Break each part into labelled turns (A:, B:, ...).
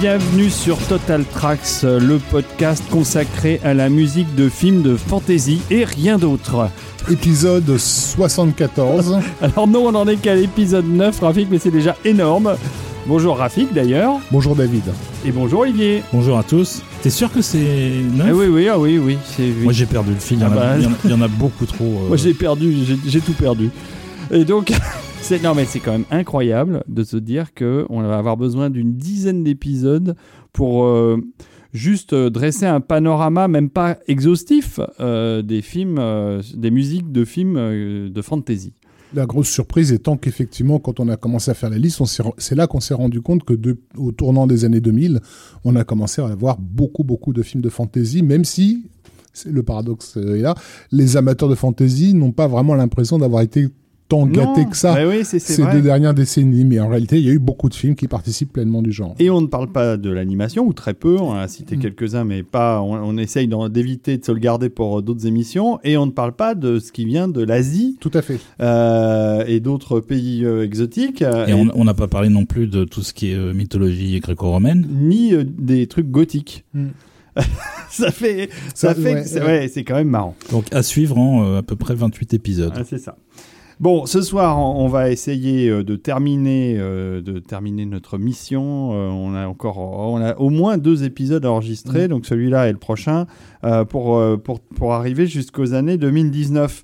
A: Bienvenue sur Total Tracks, le podcast consacré à la musique de films de fantasy et rien d'autre.
B: Épisode 74.
A: Alors non, on en est qu'à l'épisode 9, Rafik, mais c'est déjà énorme. Bonjour Rafik d'ailleurs.
B: Bonjour David.
A: Et bonjour Olivier.
C: Bonjour à tous. T'es sûr que c'est
A: Ah
C: neuf
A: oui, oui, ah oui, oui.
C: Moi j'ai perdu le fil, il y, en
A: Ah
C: a-
A: bah.
C: il y en beaucoup trop. euh.
A: Moi j'ai perdu, j'ai tout perdu. Et donc, c'est non mais c'est quand même incroyable de se dire que on va avoir besoin d'une dizaine d'épisodes pour euh, juste euh, dresser un panorama, même pas exhaustif, euh, des films, des musiques de films de fantasy.
B: La grosse surprise étant qu'effectivement, quand on a commencé à faire la liste, c'est là qu'on s'est rendu compte que au tournant des années 2000, on a commencé à avoir beaucoup, beaucoup de films de fantasy, même si, c'est le paradoxe est là, les amateurs de fantasy n'ont pas vraiment l'impression d'avoir été tant gâtés
A: Non,
B: que ça
A: oui, c'est c'est
B: ces
A: vrai.
B: deux dernières décennies. Mais en réalité, il y a eu beaucoup de films qui participent pleinement du genre.
A: Et on ne parle pas de l'animation, ou très peu, on a cité
B: Mm.
A: quelques-uns, mais pas. On, on essaye d'en- d'éviter de se le garder pour euh, d'autres émissions. Et on ne parle pas de ce qui vient de l'Asie
B: Tout à fait.
A: euh, et d'autres pays euh, exotiques.
C: Et on n'a pas parlé non plus de tout ce qui est euh, mythologie gréco-romaine.
A: ni euh, des trucs gothiques.
B: Mm.
A: ça fait, ça,
B: Ça,
A: fait,
B: ouais,
A: que c'est
B: ouais.
A: ouais, c'est quand même marrant.
C: Donc à suivre en euh, à peu près 28 épisodes.
A: Ah, c'est ça. Bon, ce soir, on va essayer euh, de terminer, euh, de terminer notre mission. Euh, on a encore, on a au moins deux épisodes enregistrés,
B: Mm.
A: donc celui-là et le prochain, euh, pour, pour, pour arriver jusqu'aux années 2019.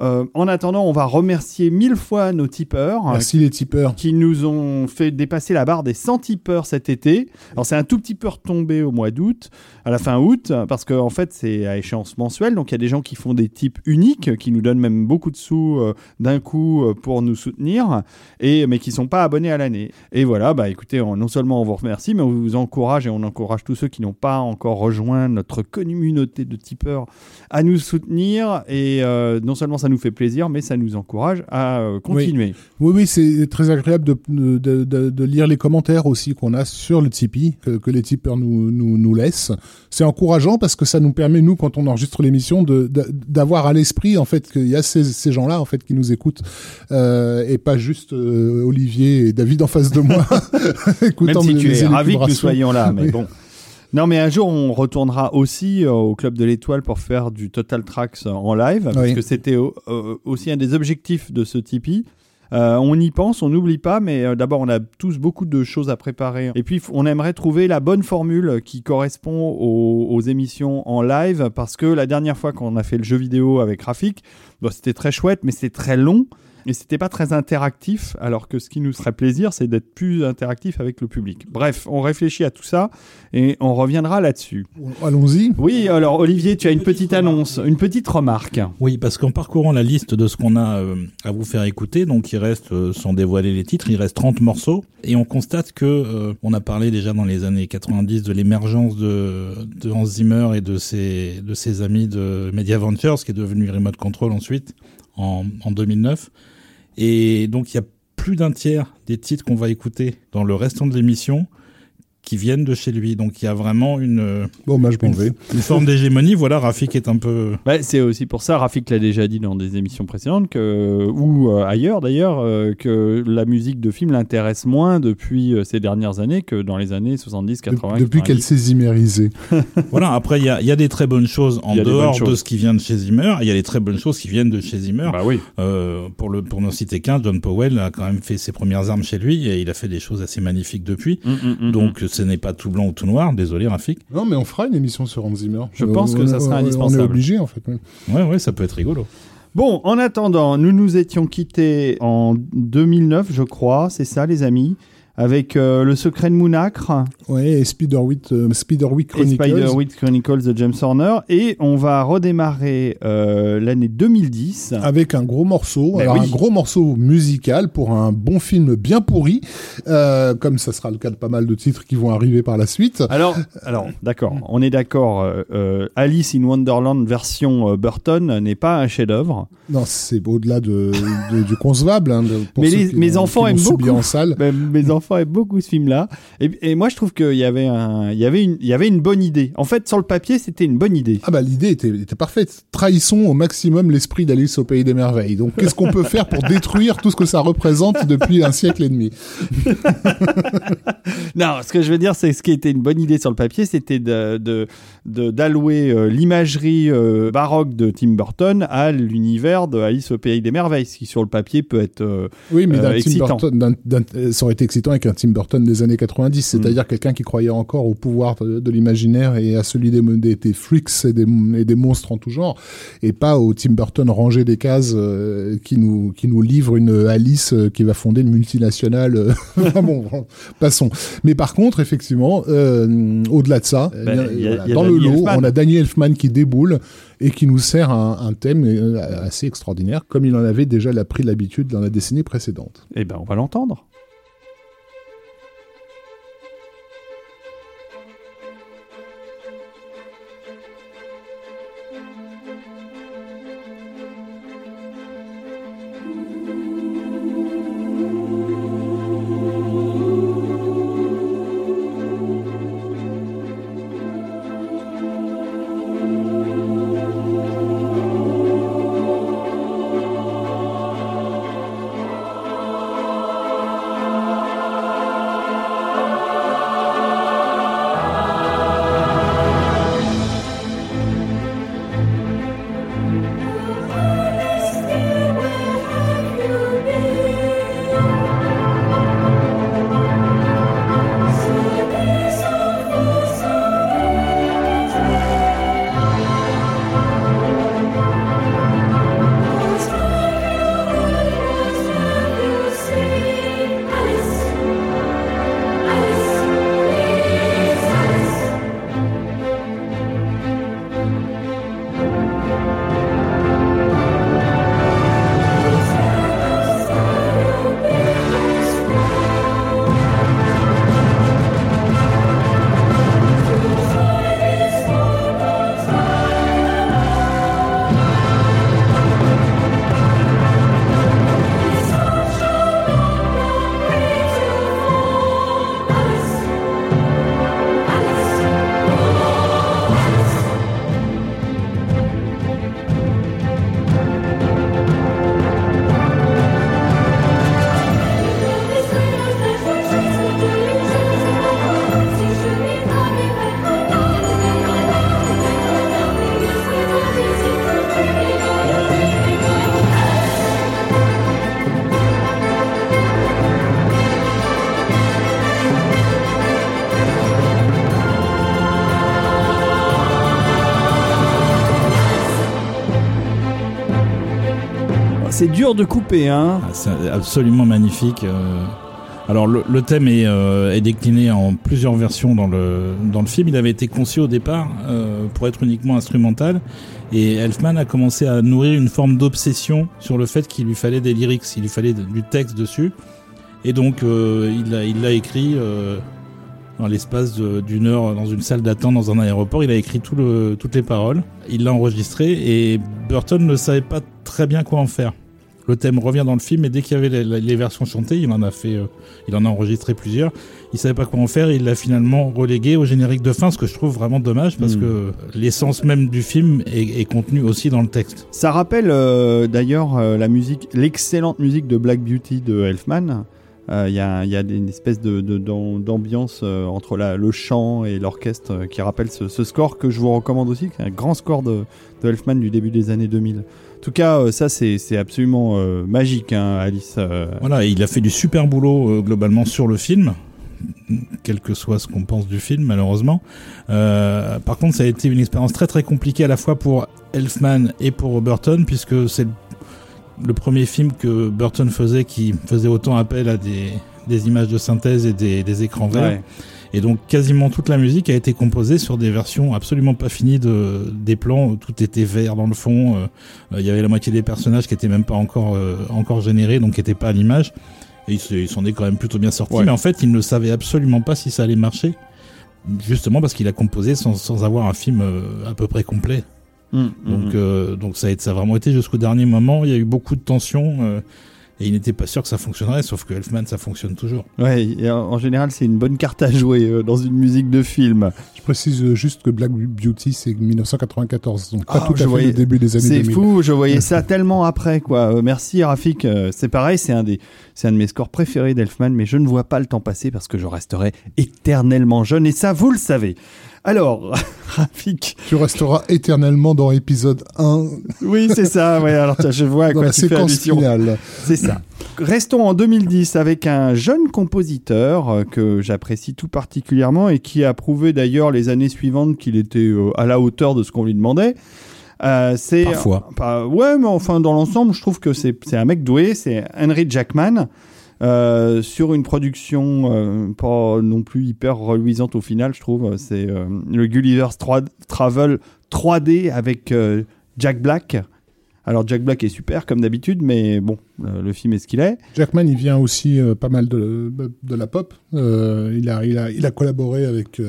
A: Euh, en attendant, on va remercier mille fois nos tipeurs.
B: Merci les tipeurs.
A: qui nous ont fait dépasser la barre des 100 tipeurs cet été. Alors c'est un tout petit peu retombé au mois d'août, à la fin août, parce qu'en en fait c'est à échéance mensuelle, donc il y a des gens qui font des types uniques, qui nous donnent même beaucoup de sous euh, d'un coup euh, pour nous soutenir, et, mais qui sont pas abonnés à l'année. Et voilà, bah écoutez, on- non seulement on vous remercie, mais on vous encourage et on encourage tous ceux qui n'ont pas encore rejoint notre communauté de tipeurs à nous soutenir, et euh, non seulement ça nous fait plaisir, mais ça nous encourage à euh, continuer.
B: Oui, oui, c'est très agréable de, de, de- de lire les commentaires aussi qu'on a sur le Tipeee, que, que les tipeurs nous, nous, nous laissent. C'est encourageant parce que ça nous permet, nous, quand on enregistre l'émission, d'avoir à l'esprit, en fait, qu'il y a ces, ces gens-là, en fait, qui nous écoutent, euh, et pas juste euh, Olivier et David en face de moi,
A: Même
B: écoutant
A: si
B: mes-
A: tu es ravi que nous soyons là, mais
B: Oui.
A: bon. Non, mais un jour, on retournera aussi euh, au Club de l'Étoile pour faire du Total Tracks en live, parce
B: Oui.
A: que c'était euh, euh, aussi un des objectifs de ce Tipeee. Euh, on y pense, on n'oublie pas, mais euh, d'abord, on a tous beaucoup de choses à préparer. Et puis, on aimerait trouver la bonne formule qui correspond aux, aux émissions en live, parce que la dernière fois qu'on a fait le jeu vidéo avec Rafik, bon, c'était très chouette, mais c'était très long. Et c'était pas très interactif, alors que ce qui nous ferait plaisir, c'est d'être plus interactif avec le public. Bref, on réfléchit à tout ça et on reviendra là-dessus.
B: Allons-y.
A: Oui, alors Olivier, tu as une petite annonce, une petite remarque.
C: Oui, parce qu'en parcourant la liste de ce qu'on a euh, à vous faire écouter, donc il reste, euh, sans dévoiler les titres, il reste 30 morceaux, et on constate que euh, on a parlé déjà dans les années 90 de l'émergence de, de Hans Zimmer et de ses, de ses amis de Media Ventures, qui est devenu Remote Control ensuite, en, en 2009. Et donc il y a plus d'un tiers des titres qu'on va écouter dans le restant de l'émission qui viennent de chez lui. Donc il y a vraiment une, euh,
B: Bon, bah, je m'en
C: une,
B: vais.
C: une forme d'hégémonie. Voilà, Rafik est un peu...
A: Bah, c'est aussi pour ça, Rafik l'a déjà dit dans des émissions précédentes, que, ou euh, ailleurs d'ailleurs, euh, que la musique de film l'intéresse moins depuis euh, ces dernières années que dans les années 70, 80.
B: Depuis qu'elle
A: 90.
B: s'est zimérisée.
C: Voilà, après, il y a, il y a des très bonnes choses en dehors de ce qui vient de chez Zimmer. Il y a des très bonnes choses qui viennent de chez Zimmer.
A: Bah oui.
C: Euh, pour le pour n'en citer qu'un, John Powell a quand même fait ses premières armes chez lui et il a fait des choses assez magnifiques depuis.
A: Mm, mm, mm,
C: Donc ce n'est pas tout blanc ou tout noir. Désolé, Rafik.
B: Non, mais on fera une émission sur Hans Zimmer.
A: Je pense que ça sera
B: On est
A: indispensable.
B: obligé, en fait. oui.
C: Ouais, ouais, ça peut être rigolo.
A: Bon, en attendant, nous nous étions quittés en 2009, je crois, c'est ça les amis, avec euh, Le Secret de Mounacre
B: Ouais, et Spiderwick, euh, Spiderwick
A: et
B: Chronicles.
A: Spiderwick Chronicles de James Horner. Et on va redémarrer euh, l'année 2010.
B: avec un gros morceau,
A: Ben
B: alors
A: oui.
B: un gros morceau musical pour un bon film bien pourri, euh, comme ça sera le cas de pas mal de titres qui vont arriver par la suite.
A: Alors, alors d'accord, on est d'accord. Alice in Wonderland version Burton n'est pas un chef-d'œuvre.
B: Non, c'est au-delà de, de- du concevable. hein, de- pour
A: Mais
B: ceux
A: les-
B: qui
A: mes
B: l'ont-
A: enfants
B: qui
A: aiment beaucoup.
B: en salle.
A: Même mes enfants enfants aiment beaucoup ce film-là. Et, et moi, je trouve qu'il y avait un, il y avait une, il y avait une bonne idée. En fait, sur le papier, c'était une bonne idée.
B: Ah bah l'idée était, était parfaite. Trahissons au maximum l'esprit d'Alice au pays des merveilles. Donc qu'est-ce qu'on peut faire pour détruire tout ce que ça représente depuis un siècle et demi?
A: Non, ce que je veux dire, c'est ce qui était une bonne idée sur le papier, c'était de, d'allouer euh, l'imagerie euh, baroque de Tim Burton à l'univers de Alice au pays des merveilles, ce qui sur le papier peut être euh,
B: Oui, mais Tim d'un- euh, ça aurait été excitant avec un Tim Burton des années 90, c'est-à-dire quelqu'un qui croyait encore au pouvoir de, de l'imaginaire et à celui des, des, des freaks et des, et des monstres en tout genre, et pas au Tim Burton rangé des cases euh, qui nous qui nous livre une Alice euh, qui va fonder une multinationale. euh, bon, passons. Mais par contre, effectivement, au-delà de ça, eh bien,
A: il y a-
B: voilà,
A: il y a
B: dans le lot,
A: Elfman.
B: on a Danny Elfman qui déboule et qui nous sert un, un thème assez extraordinaire, comme il en avait déjà pris l'habitude dans la décennie précédente.
A: Eh ben, on va l'entendre. C'est dur de couper, hein.
C: Ah, C'est absolument magnifique. euh. Alors le, thème est, euh, est décliné en plusieurs versions dans le, dans le film. Il avait été conçu au départ euh, pour être uniquement instrumental et Elfman a commencé à nourrir une forme d'obsession sur le fait qu'il lui fallait des lyrics, il lui fallait du texte dessus. Et donc il l'a il l'a écrit dans l'espace d'une heure dans une salle d'attente dans un aéroport. Il a écrit toutes les paroles, il l'a enregistré et Burton ne savait pas très bien quoi en faire. Le thème revient dans le film et dès qu'il y avait les, versions chantées, il en a fait, euh, il en a enregistré plusieurs. Il savait pas quoi en faire, il l'a finalement relégué au générique de fin, ce que je trouve vraiment dommage parce
A: Mm.
C: que l'essence même du film est, est contenue aussi dans le texte.
A: Ça rappelle euh, d'ailleurs euh, la musique, l'excellente musique de Black Beauty de Elfman. Il y a, y une espèce de, de- d'am- d'ambiance entre la- le chant et l'orchestre qui rappelle ce, ce score que je vous recommande aussi, qui est un grand score de, de Elfman du début des années 2000. En tout cas, euh, ça c'est c'est absolument euh, magique, hein, Alice. euh.
C: Voilà, et il a fait du super boulot euh, globalement sur le film, quel que soit ce qu'on pense du film, malheureusement. Par contre, ça a été une expérience très très compliquée à la fois pour Elfman et pour Burton, puisque c'est le- le premier film que Burton faisait qui faisait autant appel à des, des images de synthèse et des, des écrans verts.
A: Ouais.
C: Et donc quasiment toute la musique a été composée sur des versions absolument pas finies de, des plans. où Tout était vert dans le fond. euh, euh, Il y avait la moitié des personnages qui étaient même pas encore euh, encore générés, donc qui étaient pas à l'image. Et il se- il s'en est quand même plutôt bien sorti.
A: Ouais.
C: Mais en fait, il ne savait absolument pas si ça allait marcher. Justement parce qu'il a composé sans, sans avoir un film euh, à peu près complet.
A: Mm,
C: Donc,
A: mm.
C: euh, donc ça, a, été- ça a vraiment été jusqu'au dernier moment. Il y a eu beaucoup de tensions. Et il n'était pas sûr que ça fonctionnerait, sauf que Elfman, ça fonctionne toujours.
A: Ouais, et en en général, c'est une bonne carte à jouer euh, dans une musique de film.
B: Je précise euh, juste que Black Beauty, c'est 1994, donc pas
A: Ah,
B: tout
A: je
B: à fait
A: voyais-
B: le début des années
A: C'est
B: 2000.
A: fou, je voyais ça tellement après, quoi. Euh, merci, Rafik. C'est pareil, c'est un des, c'est un de mes scores préférés d'Elfman, mais je ne vois pas le temps passer parce que je resterai éternellement jeune, et ça, vous le savez. Alors, Rafik.
B: Tu resteras éternellement dans épisode 1
A: Oui, c'est ça, ouais. Alors, je vois à
B: dans
A: quoi
B: la
A: tu fais
B: séquence
A: allusion.
B: finale.
A: C'est ça. Restons en 2010 avec un jeune compositeur euh, que j'apprécie tout particulièrement et qui a prouvé d'ailleurs les années suivantes qu'il était euh, à la hauteur de ce qu'on lui demandait. Euh, c'est
C: Parfois.
A: ouais, mais enfin dans l'ensemble, je trouve que c'est un mec doué. C'est Henry Jackman. Euh, sur une production euh, pas non plus hyper reluisante au final, je trouve. C'est euh, le Gulliver's Tra- Travel 3D avec Jack Black. Alors Jack Black est super comme d'habitude, mais bon, le film est ce qu'il est.
B: Jackman, il vient aussi pas mal de, de la pop. Il, a, il, a, il a collaboré avec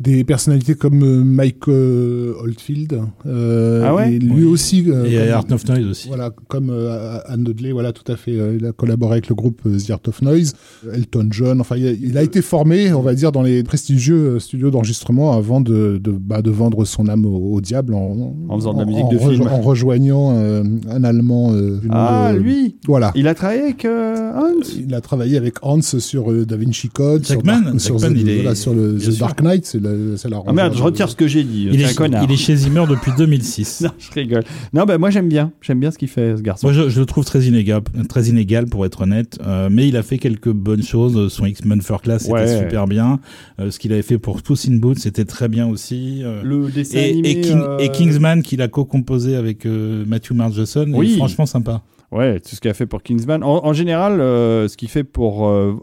B: des personnalités comme euh, Mike euh, Oldfield. Euh,
A: Ah ouais
B: et lui
C: Oui.
B: aussi. euh,
C: Et
B: comme-
C: Art of Noise aussi.
B: Voilà, comme euh, Anne Dudley, voilà, tout à fait. euh, il a collaboré avec le groupe euh, The Art of Noise, Elton John. Enfin, il a, il a été formé, on va dire, dans les prestigieux euh, studios d'enregistrement avant de, de, bah, de vendre son âme au, au diable en,
A: En faisant de la musique
B: en
A: de film.
B: En rejoignant euh, un Allemand. euh,
A: Ah,
B: de-
A: lui
B: Voilà.
A: Il a travaillé avec euh, Hans
B: Il a travaillé avec Hans sur euh, Da Vinci Code,
C: Jackman,
B: sur, Dark- sur,
C: Jackman,
B: The-
C: il est-
B: voilà, sur le The
C: sûr.
B: Dark Knight. C'est la, la
A: Ah merde, je retire ce que j'ai dit.
C: Il
A: un
C: est,
A: connard.
C: il est chez Zimmer depuis 2006.
A: Non, je rigole. Non, bah moi j'aime bien. J'aime bien ce qu'il fait, ce garçon.
C: Moi, je, je le trouve très inégal, très inégal pour être honnête, euh, mais il a fait quelques bonnes choses. Son X-Men First Class, c'était
A: Ouais.
C: super bien. Euh, ce qu'il avait fait pour Puss in Boots, c'était très bien aussi. Euh,
A: Le dessin
C: et,
A: animé.
C: et, King-
A: euh,
C: et Kingsman, qu'il a co-composé avec euh, Matthew Margeson,
A: Oui.
C: est franchement sympa.
A: Ouais, tout ce qu'il a fait pour Kingsman. En, en général, euh, ce qu'il fait pour euh,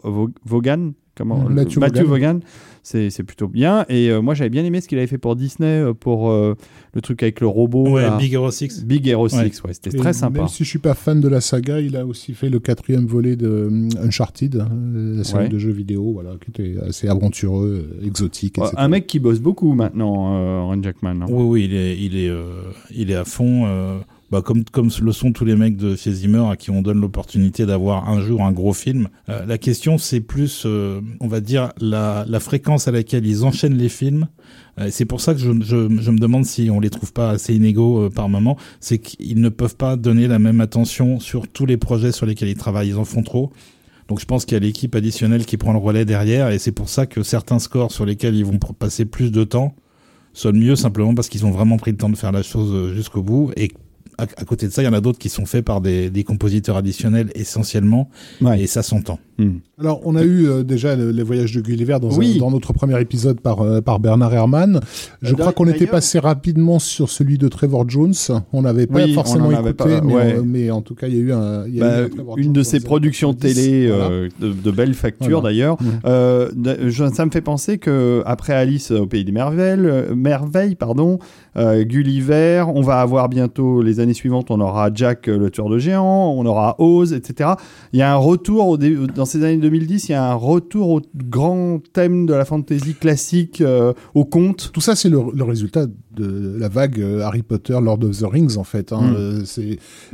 A: Vaughan, comment
B: Mm, Matthew
A: Matthew
B: Vaughan.
A: Vaughan, c'est c'est plutôt bien. Et euh, moi, j'avais bien aimé ce qu'il avait fait pour Disney, euh, pour euh, le truc avec le robot.
C: ouais,
A: là.
C: Big Hero 6.
A: Big Hero 6,
C: Ouais.
A: ouais, c'était très sympa.
B: Même si je suis pas fan de la saga, il a aussi fait le quatrième volet de Uncharted, euh, la série
A: Ouais.
B: de jeux vidéo, voilà, qui était assez aventureux, exotique,
A: Ouais,
B: etc.
A: un mec qui bosse beaucoup maintenant, euh, Ron Jackman. hein.
C: Oui, oui, il est, il est, euh, il est à fond. Bah, comme, comme le sont tous les mecs de chez Zimmer à qui on donne l'opportunité d'avoir un jour un gros film. Euh, la question, c'est plus, euh, on va dire, la, la fréquence à laquelle ils enchaînent les films. Euh, c'est pour ça que je, je, je me demande si on les trouve pas assez inégaux euh, par moment. C'est qu'ils ne peuvent pas donner la même attention sur tous les projets sur lesquels ils travaillent. Ils en font trop. Donc je pense qu'il y a l'équipe additionnelle qui prend le relais derrière et c'est pour ça que certains scores sur lesquels ils vont passer plus de temps sonnent mieux simplement parce qu'ils ont vraiment pris le temps de faire la chose euh, jusqu'au bout et à, à côté de ça, il y en a d'autres qui sont faits par des, des compositeurs additionnels essentiellement
A: Ouais.
C: et ça s'entend.
A: Hmm.
B: Alors, on a eu euh, déjà le- les voyages de Gulliver dans, un- dans notre premier épisode par, euh, par Bernard Herrmann. Je
A: Euh,
B: crois qu'on était passé rapidement sur celui de Trevor Jones. On n'avait pas
A: Oui,
B: forcément écouté,
A: pas,
B: mais,
A: ouais.
B: on- mais en tout cas, il y a eu un. il y a
A: Bah,
B: eu un Trevor
A: une
B: Jones
A: de
B: les
A: productions
B: années 90,
A: télé
B: voilà.
A: euh, de, de belle facture
B: Voilà.
A: d'ailleurs. Je- ça me fait penser que après Alice au pays des merveilles, euh, merveilles pardon, euh, Gulliver, on va avoir bientôt les années suivantes, on aura Jack euh, le tueur de géants, on aura Oz, etc. Il y a un retour au dans ces années 2010, il y a un retour au grand thème de la fantasy classique, euh, au conte.
B: Tout ça, c'est le, le résultat de la vague Harry Potter, Lord of the Rings, en fait. hein.
A: Mm.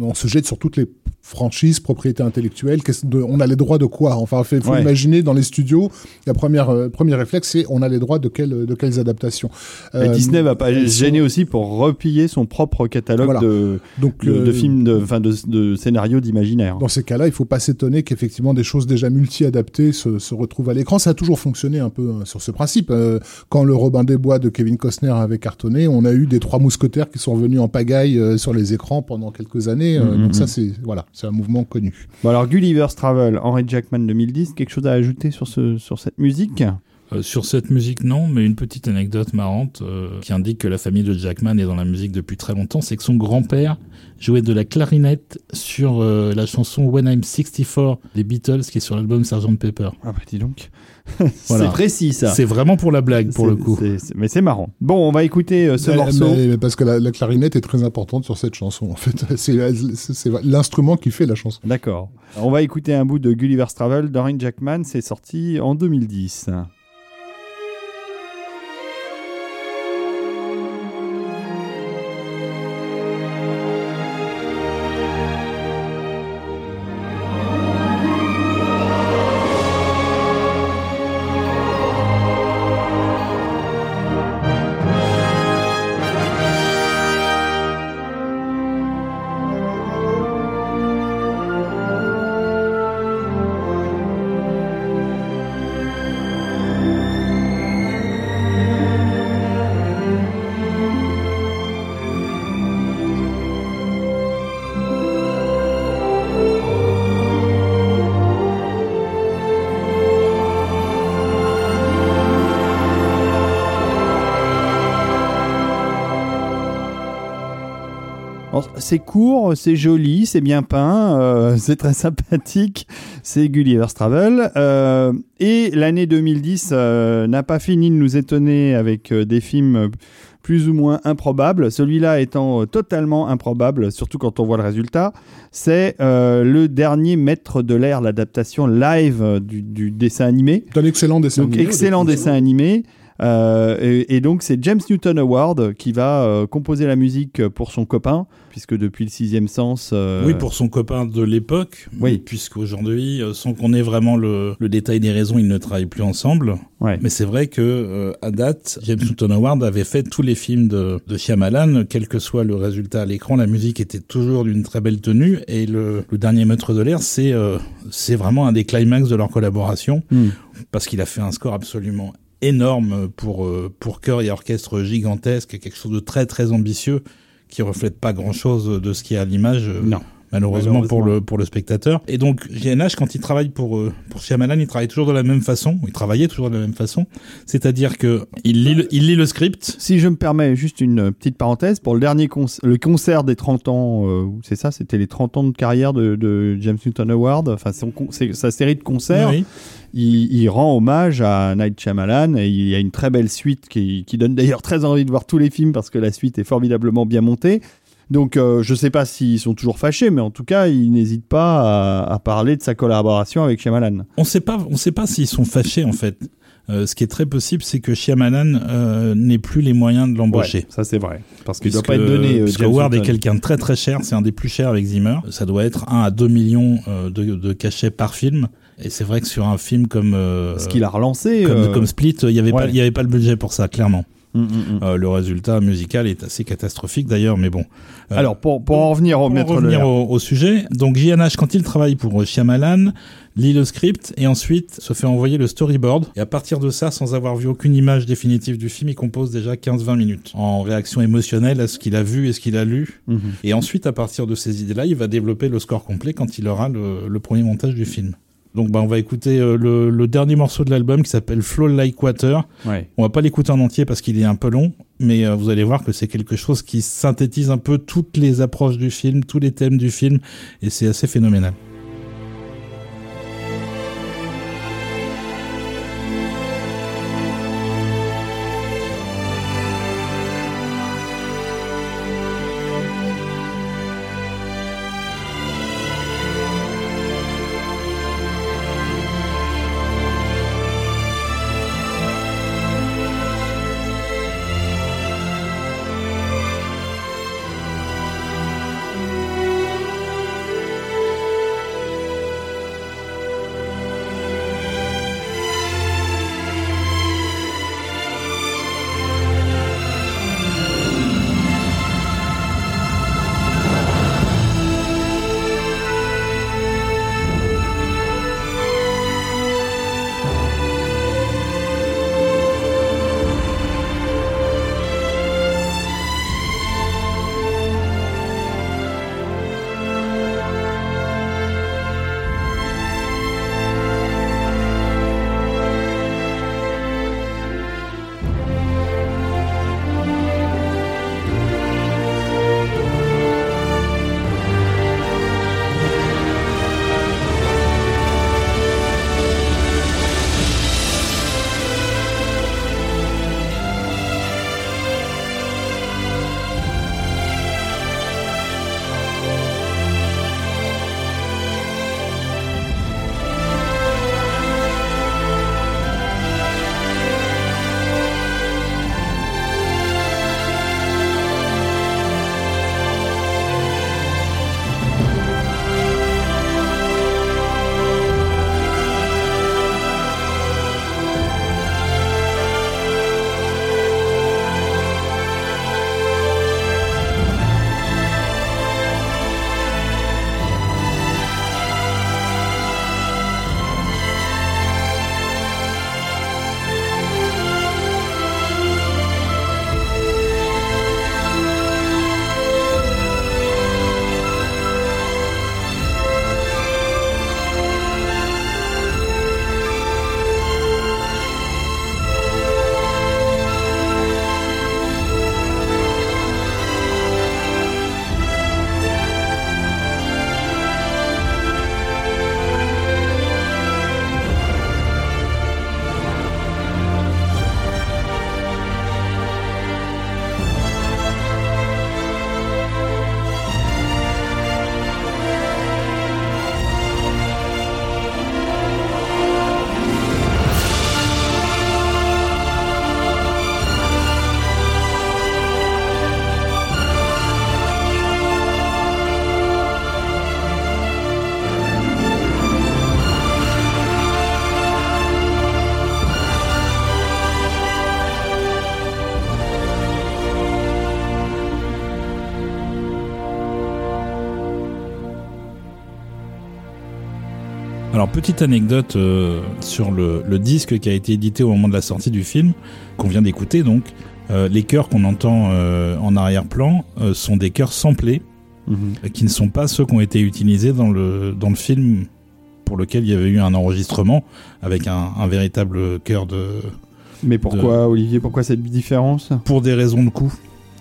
B: On se jette sur toutes les franchises, propriétés intellectuelles. Qu'est-ce de- on a les droits de quoi? Enfin, il faut
A: Ouais.
B: imaginer dans les studios, la première, euh, premier réflexe, c'est on a les droits de, quelles de quelles adaptations.
A: Et
B: Euh,
A: Disney va pas se gêner aussi pour replier son propre catalogue
B: Voilà.
A: de,
B: Donc,
A: de, de
B: euh,
A: films, de, enfin de, de scénarios d'imaginaire.
B: Dans ces cas-là, il faut pas s'étonner qu'effectivement des choses déjà multi-adaptées se, se retrouvent à l'écran. Ça a toujours fonctionné un peu hein, sur ce principe. Euh, quand le Robin des Bois de Kevin Costner avait cartonné, on a eu des trois mousquetaires qui sont revenus en pagaille euh, sur les écrans pendant quelques années.
A: Mhm,
B: donc ça,
A: mhm.
B: c'est voilà, c'est un mouvement connu.
A: Bon alors Gulliver's Travel, Henry Jackman 2010, quelque chose à ajouter sur, ce, sur cette musique?
C: Euh, sur cette musique, non, mais une petite anecdote marrante euh, qui indique que la famille de Jackman est dans la musique depuis très longtemps, c'est que son grand-père jouait de la clarinette sur euh, la chanson When I'm 64 des Beatles qui est sur l'album Sgt Pepper.
A: Ah bah dis donc.
C: Voilà.
A: C'est précis ça.
C: C'est vraiment pour la blague, pour le coup.
A: mais c'est marrant. Bon, on va écouter euh, ce
B: Mais-
A: morceau.
B: mais- mais parce que la, la clarinette est très importante sur cette chanson. En fait, c'est l'instrument qui fait la chanson.
A: D'accord. On va écouter un bout de Gulliver's Travel d'Henry Jackman. C'est sorti en 2010. C'est court, c'est joli, c'est bien peint, euh, c'est très sympathique, c'est Gulliver's Travel. Euh, et l'année 2010 euh, n'a pas fini de nous étonner avec des films plus ou moins improbables. Celui-là étant totalement improbable, surtout quand on voit le résultat. C'est le dernier maître de l'air, l'adaptation live du, du dessin animé.
B: C'est un excellent dessin
A: Donc
B: animé.
A: excellent dessin animé. Euh, et, et donc c'est James Newton Howard qui va euh, composer la musique pour son copain, puisque depuis le sixième sens. euh,
C: Oui, pour son copain de l'époque.
A: Oui.
C: Puisqu'aujourd'hui, sans qu'on ait vraiment le, le détail des raisons, ils ne travaillent plus ensemble.
A: Ouais.
C: Mais c'est vrai que à date, James Newton Howard avait fait tous les films de, de Shyamalan, quel que soit le résultat à l'écran, la musique était toujours d'une très belle tenue. Et le, le dernier Maître de l'air, c'est c'est vraiment un des climax de leur collaboration,
A: Hmm.
C: parce qu'il a fait un score absolument énorme pour euh, pour chœur et orchestre gigantesque, quelque chose de très très ambitieux qui reflète pas grand chose de ce qui est à l'image. euh,
A: Non.
C: Malheureusement, pour le pour le spectateur. Et donc JNH quand il travaille pour euh, pour Shyamalan, il travaille toujours de la même façon. Il travaillait toujours de la même façon, c'est-à-dire que il lit le, il lit le script.
A: Si je me permets juste une euh, petite parenthèse, pour le dernier conc- le concert des 30 ans, euh, c'est ça, c'était les 30 ans de carrière de, de James Newton Howard, enfin son sa série de concerts,
C: Oui.
A: il, il rend hommage à Night Shyamalan et il y a une très belle suite qui, qui donne d'ailleurs très envie de voir tous les films parce que la suite est formidablement bien montée. Donc euh, je sais pas s'ils sont toujours fâchés, mais en tout cas il n'hésite pas à, à parler de sa collaboration avec Shyamalan.
C: On sait pas, on sait pas s'ils sont fâchés en fait. Euh, ce qui est très possible, c'est que Shyamalan euh, n'ait plus les moyens de l'embaucher.
A: ça c'est vrai, parce qu'il doit
C: Puisque-
A: pas être donné. James
C: Howard est quelqu'un de très très cher, c'est un des plus chers avec Zimmer. Ça doit être 1 à 2 millions de, de cachets par film. Et c'est vrai que sur un film comme
A: Ce qu'il a relancé.
C: comme, comme Split, il y avait
A: ouais.
C: y avait pas le budget pour ça, clairement.
A: Mm, mm, mm.
C: Euh, le résultat musical est assez catastrophique d'ailleurs, mais bon. Euh,
A: Alors pour, pour en revenir au
C: pour en revenir au, au sujet, donc JNH quand il travaille pour euh, Shyamalan, lit le script et ensuite se fait envoyer le storyboard. Et à partir de ça, sans avoir vu aucune image définitive du film, il compose déjà 15-20 minutes en réaction émotionnelle à ce qu'il a vu et ce qu'il a lu.
A: Mhm.
C: Et ensuite, à partir de ces idées-là, il va développer le score complet quand il aura le, le premier montage du film. Donc bah, on va écouter euh, le, le dernier morceau de l'album qui s'appelle Flow Like Water.
A: Ouais.
C: On va pas l'écouter en entier parce qu'il est un peu long, mais euh, vous allez voir que c'est quelque chose qui synthétise un peu toutes les approches du film, tous les thèmes du film, et c'est assez phénoménal. Alors petite anecdote euh, sur le, le disque qui a été édité au moment de la sortie du film, qu'on vient d'écouter donc. Euh, les chœurs qu'on entend euh, en arrière-plan sont des chœurs samplés,
A: Mhm.
C: qui ne sont pas ceux qui ont été utilisés dans le, dans le film pour lequel il y avait eu un enregistrement avec un, un véritable chœur de...
A: Mais pourquoi, Olivier, pourquoi cette différence?
C: Pour des raisons de coût.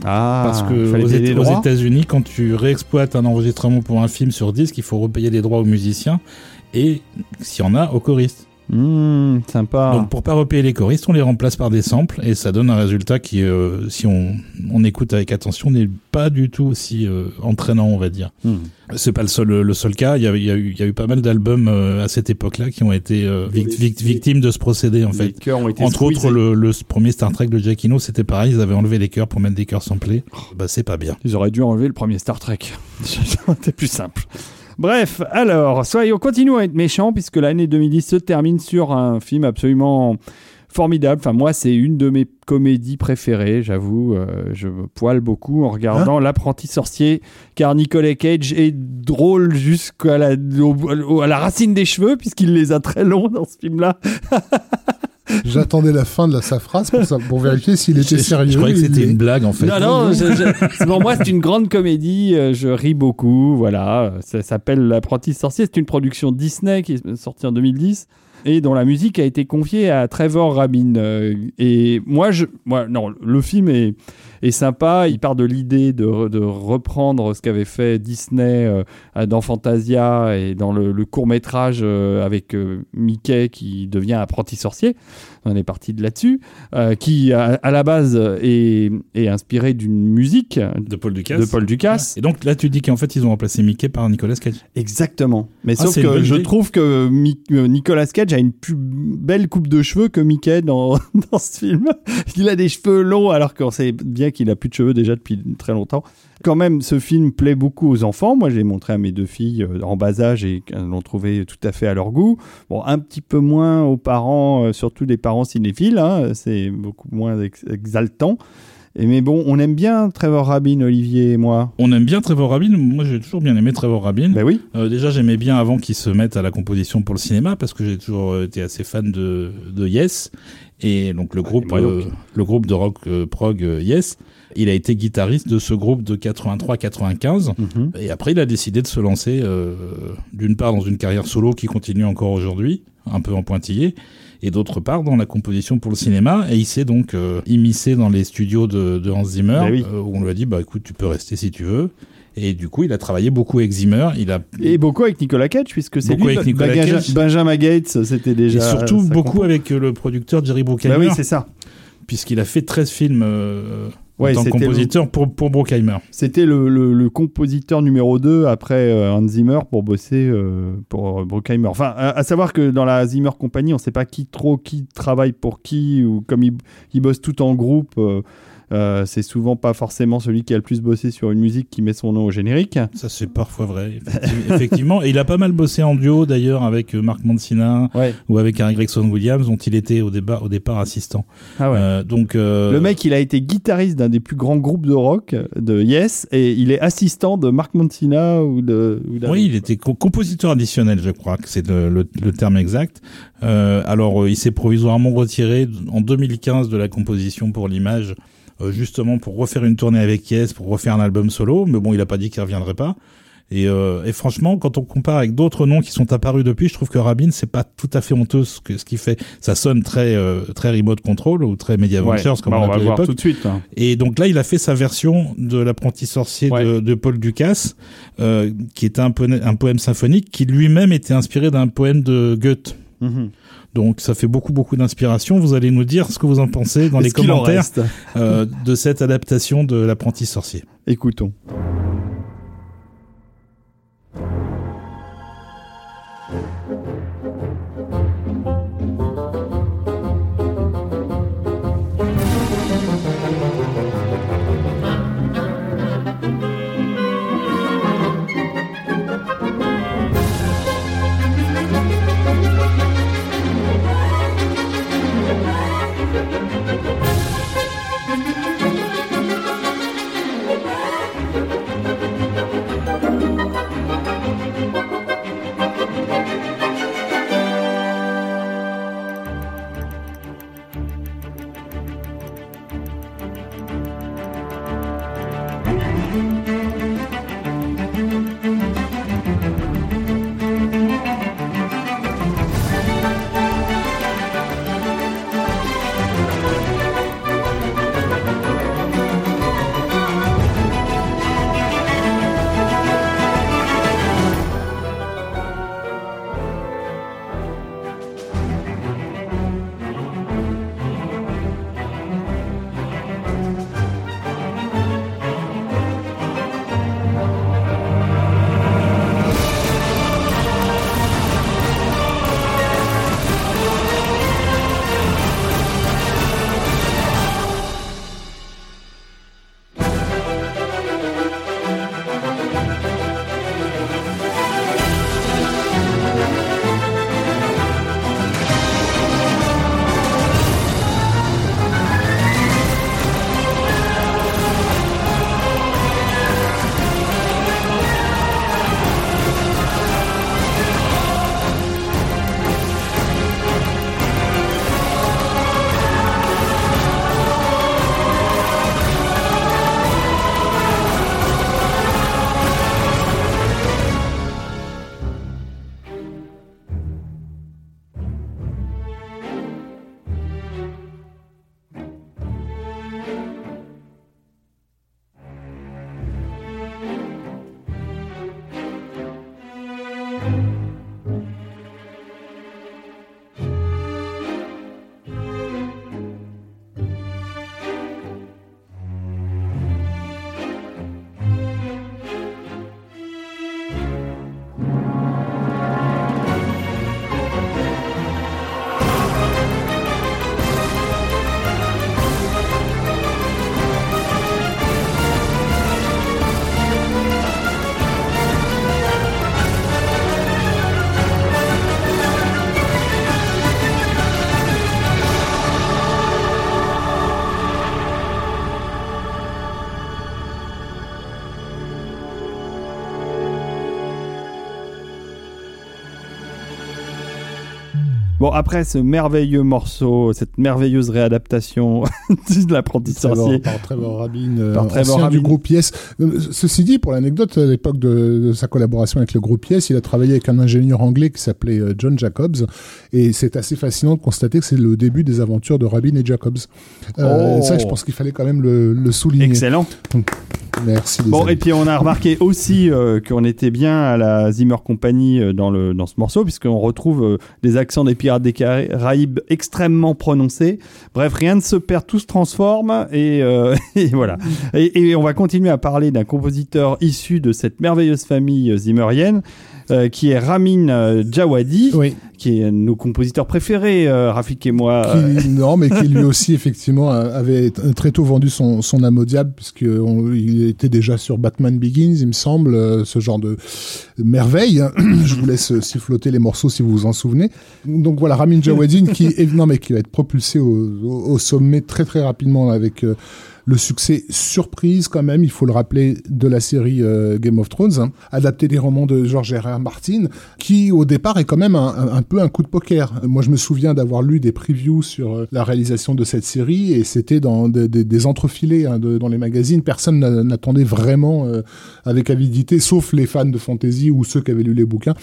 A: Ah,
C: Parce que aux, États-Unis, quand tu réexploites un enregistrement pour un film sur disque, il faut repayer les droits aux musiciens et, s'il y en a, aux choristes.
A: Hmm, sympa.
C: Donc pour pas repayer les choristes, on les remplace par des samples et ça donne un résultat qui, euh, si on, on écoute avec attention, n'est pas du tout aussi euh, entraînant, on va dire.
A: Hmm.
C: C'est pas le seul, le seul cas. Il y a, il y a eu, il y a eu pas mal d'albums euh, à cette époque-là qui ont été euh, vict- vict- victimes de ce procédé en
A: Les
C: fait.
A: chœurs ont été
C: Entre autres, le, le premier Star Trek de Giacchino, c'était pareil. Ils avaient enlevé les chœurs pour mettre des chœurs samplés. Bah c'est pas bien.
A: Ils auraient dû enlever le premier Star Trek. C'était plus simple. Bref, alors, soyons, continuons à être méchants, puisque l'année 2010 se termine sur un film absolument formidable. Enfin, moi, c'est une de mes comédies préférées, j'avoue. euh, je me poile beaucoup en regardant L'apprenti sorcier, car Nicolas Cage est drôle jusqu'à la, au- au- à la racine des cheveux, puisqu'il les a très longs dans ce film-là.
B: J'attendais la fin de la, sa phrase pour, ça- pour vérifier s'il était
C: Je-
B: sérieux.
C: Je croyais que c'était une blague en fait.
A: Non, non, je- je- pour moi, c'est une grande comédie. euh, Je ris beaucoup. Voilà. Ça s'appelle L'apprenti sorcier. C'est une production Disney qui est sortie en 2010 et dont la musique a été confiée à Trevor Rabin. Euh, Et moi, je, moi, non, le film est, est sympa. Il part de l'idée de, de reprendre ce qu'avait fait Disney euh, dans Fantasia et dans le, le court métrage avec euh, Mickey qui devient apprenti sorcier. On est parti de là-dessus, euh, qui à, à la base est, est inspiré d'une musique
C: De Paul Ducasse.
A: de Paul Ducasse.
C: Et donc là, tu dis qu'en fait, ils ont remplacé Mickey par Nicolas Cage.
A: Exactement. Mais
C: Ah,
A: sauf que je
C: idée.
A: trouve que Mi- euh, Nicolas Cage a une plus belle coupe de cheveux que Mickey dans, dans ce film. Il a des cheveux longs alors qu'on sait bien qu'il a plus de cheveux déjà depuis très longtemps. Quand même, ce film plaît beaucoup aux enfants. Moi, j'ai montré à mes deux filles euh, en bas âge et qu'elles l'ont trouvé tout à fait à leur goût. Bon, un petit peu moins aux parents, euh, surtout les parents cinéphiles. hein. C'est beaucoup moins ex- exaltant. Et mais bon, on aime bien Trevor Rabin, Olivier et moi.
C: On aime bien Trevor Rabin. Moi, j'ai toujours bien aimé Trevor Rabin.
A: Ben oui.
C: Euh, déjà, j'aimais bien avant qu'il se mette à la composition pour le cinéma parce que j'ai toujours été assez fan de, de Yes. Et donc, le groupe,
A: moi donc.
C: euh, le groupe de rock euh, prog euh, Yes, il a été guitariste de ce groupe de 83-95.
A: Mhm.
C: Et après, il a décidé de se lancer, d'une part, dans une carrière solo qui continue encore aujourd'hui, un peu en pointillé, et d'autre part, dans la composition pour le cinéma. Et il s'est donc immiscé dans les studios de, de Hans Zimmer,
A: Ben oui.
C: où on lui a dit, bah écoute, tu peux rester si tu veux. Et du coup, il a travaillé beaucoup avec Zimmer. Il a
A: Et beaucoup avec Nicolas Cage, puisque c'est
C: Beaucoup
A: lui,
C: avec Nicolas
A: Bagaja-
C: Cage.
A: Benjamin Gates, c'était déjà.
C: et surtout beaucoup avec euh, le producteur Jerry Bruckheimer,
A: Bah oui, c'est ça.
C: puisqu'il a fait 13 films euh,
A: Ouais,
C: en tant que
A: le-
C: compositeur pour, pour Bruckheimer.
A: C'était le, le- le compositeur numéro 2 après euh, Hans Zimmer pour bosser euh, pour Bruckheimer. Enfin, à, à savoir que dans la Zimmer Company, on ne sait pas qui trop qui travaille pour qui, ou comme ils, ils bossent tout en groupe. euh, euh, c'est souvent pas forcément celui qui a le plus bossé sur une musique qui met son nom au générique.
C: Ça, c'est parfois vrai, effectivement. effectivement. Et il a pas mal bossé en duo, d'ailleurs, avec euh, Mark Mancina
A: Ouais.
C: ou avec Harry Gregson Williams, dont il était au, débat, au départ assistant.
A: Ah ouais.
C: Euh, donc, euh,
A: Le mec, il a été guitariste d'un des plus grands groupes de rock de Yes et il est assistant de Mark Mancina ou de. ou
C: Oui, il était co- compositeur additionnel, je crois que c'est le, le- le terme exact. Alors, il s'est provisoirement retiré en 2015 de la composition pour l'image, justement pour refaire une tournée avec Yes, pour refaire un album solo. Mais bon, il a pas dit qu'il reviendrait pas. Et, euh, et franchement, quand on compare avec d'autres noms qui sont apparus depuis, je trouve que Rabin, c'est pas tout à fait honteux ce que ce qu'il fait. Ça sonne très euh, très remote control ou très Media
A: Ouais.
C: Ventures, comme
A: Bah,
C: on
A: on va voir tout de suite. hein.
C: Et donc là, il a fait sa version de l'apprenti sorcier de,
A: Ouais.
C: de Paul Ducasse, euh, qui était un, poème- un poème symphonique qui lui-même était inspiré d'un poème de Goethe.
A: Mhm.
C: Donc ça fait beaucoup beaucoup d'inspiration. Vous allez nous dire ce que vous en pensez dans les commentaires euh, de cette adaptation de l'apprenti sorcier.
A: Écoutons. Après ce merveilleux morceau, cette merveilleuse réadaptation de l'apprenti sorcier.
B: Par Trevor Rabin, euh,
A: Par Trevor
B: ancien du groupe Yes. Euh, Ceci dit, pour l'anecdote, à l'époque de, de sa collaboration avec le groupe Yes, il a travaillé avec un ingénieur anglais qui s'appelait euh, John Jacobs. Et c'est assez fascinant de constater que c'est le début des aventures de Rabin et Jacobs. Euh,
A: Oh.
B: Ça, je pense qu'il fallait quand même le, le souligner.
A: Excellent.
B: Merci.
A: Bon,
B: amis.
A: et puis on a remarqué aussi euh, qu'on était bien à la Zimmer Company euh, dans, le, dans ce morceau, puisqu'on retrouve euh, des accents des Pirates des Caraïbes extrêmement prononcés. Bref, rien ne se perd, tout se transforme, et, et voilà. Et, et on va continuer à parler d'un compositeur issu de cette merveilleuse famille zimmerienne, euh, qui est Ramin euh, Djawadi,
B: Oui,
A: qui est nos compositeurs préférés, euh, Rafik et moi.
B: qui, non, mais qui lui aussi effectivement avait très tôt vendu son, son âme au diable puisque on- il était déjà sur Batman Begins, il me semble, ce genre de merveille. Je vous laisse siffloter les morceaux si vous vous en souvenez. Donc voilà, Ramin Djawadi qui est, non mais qui va être propulsé au, au- au sommet très très rapidement avec euh, le succès surprise quand même, il faut le rappeler, de la série euh, Game of Thrones, hein, adapté des romans de George R. Martin, qui au départ est quand même un, peu un coup de poker. Moi je me souviens d'avoir lu des previews sur euh, la réalisation de cette série et c'était dans des, des- des entrefilés hein, dans les magazines. Personne n'a- n'attendait vraiment euh, avec avidité, sauf les fans de fantasy ou ceux qui avaient lu les bouquins,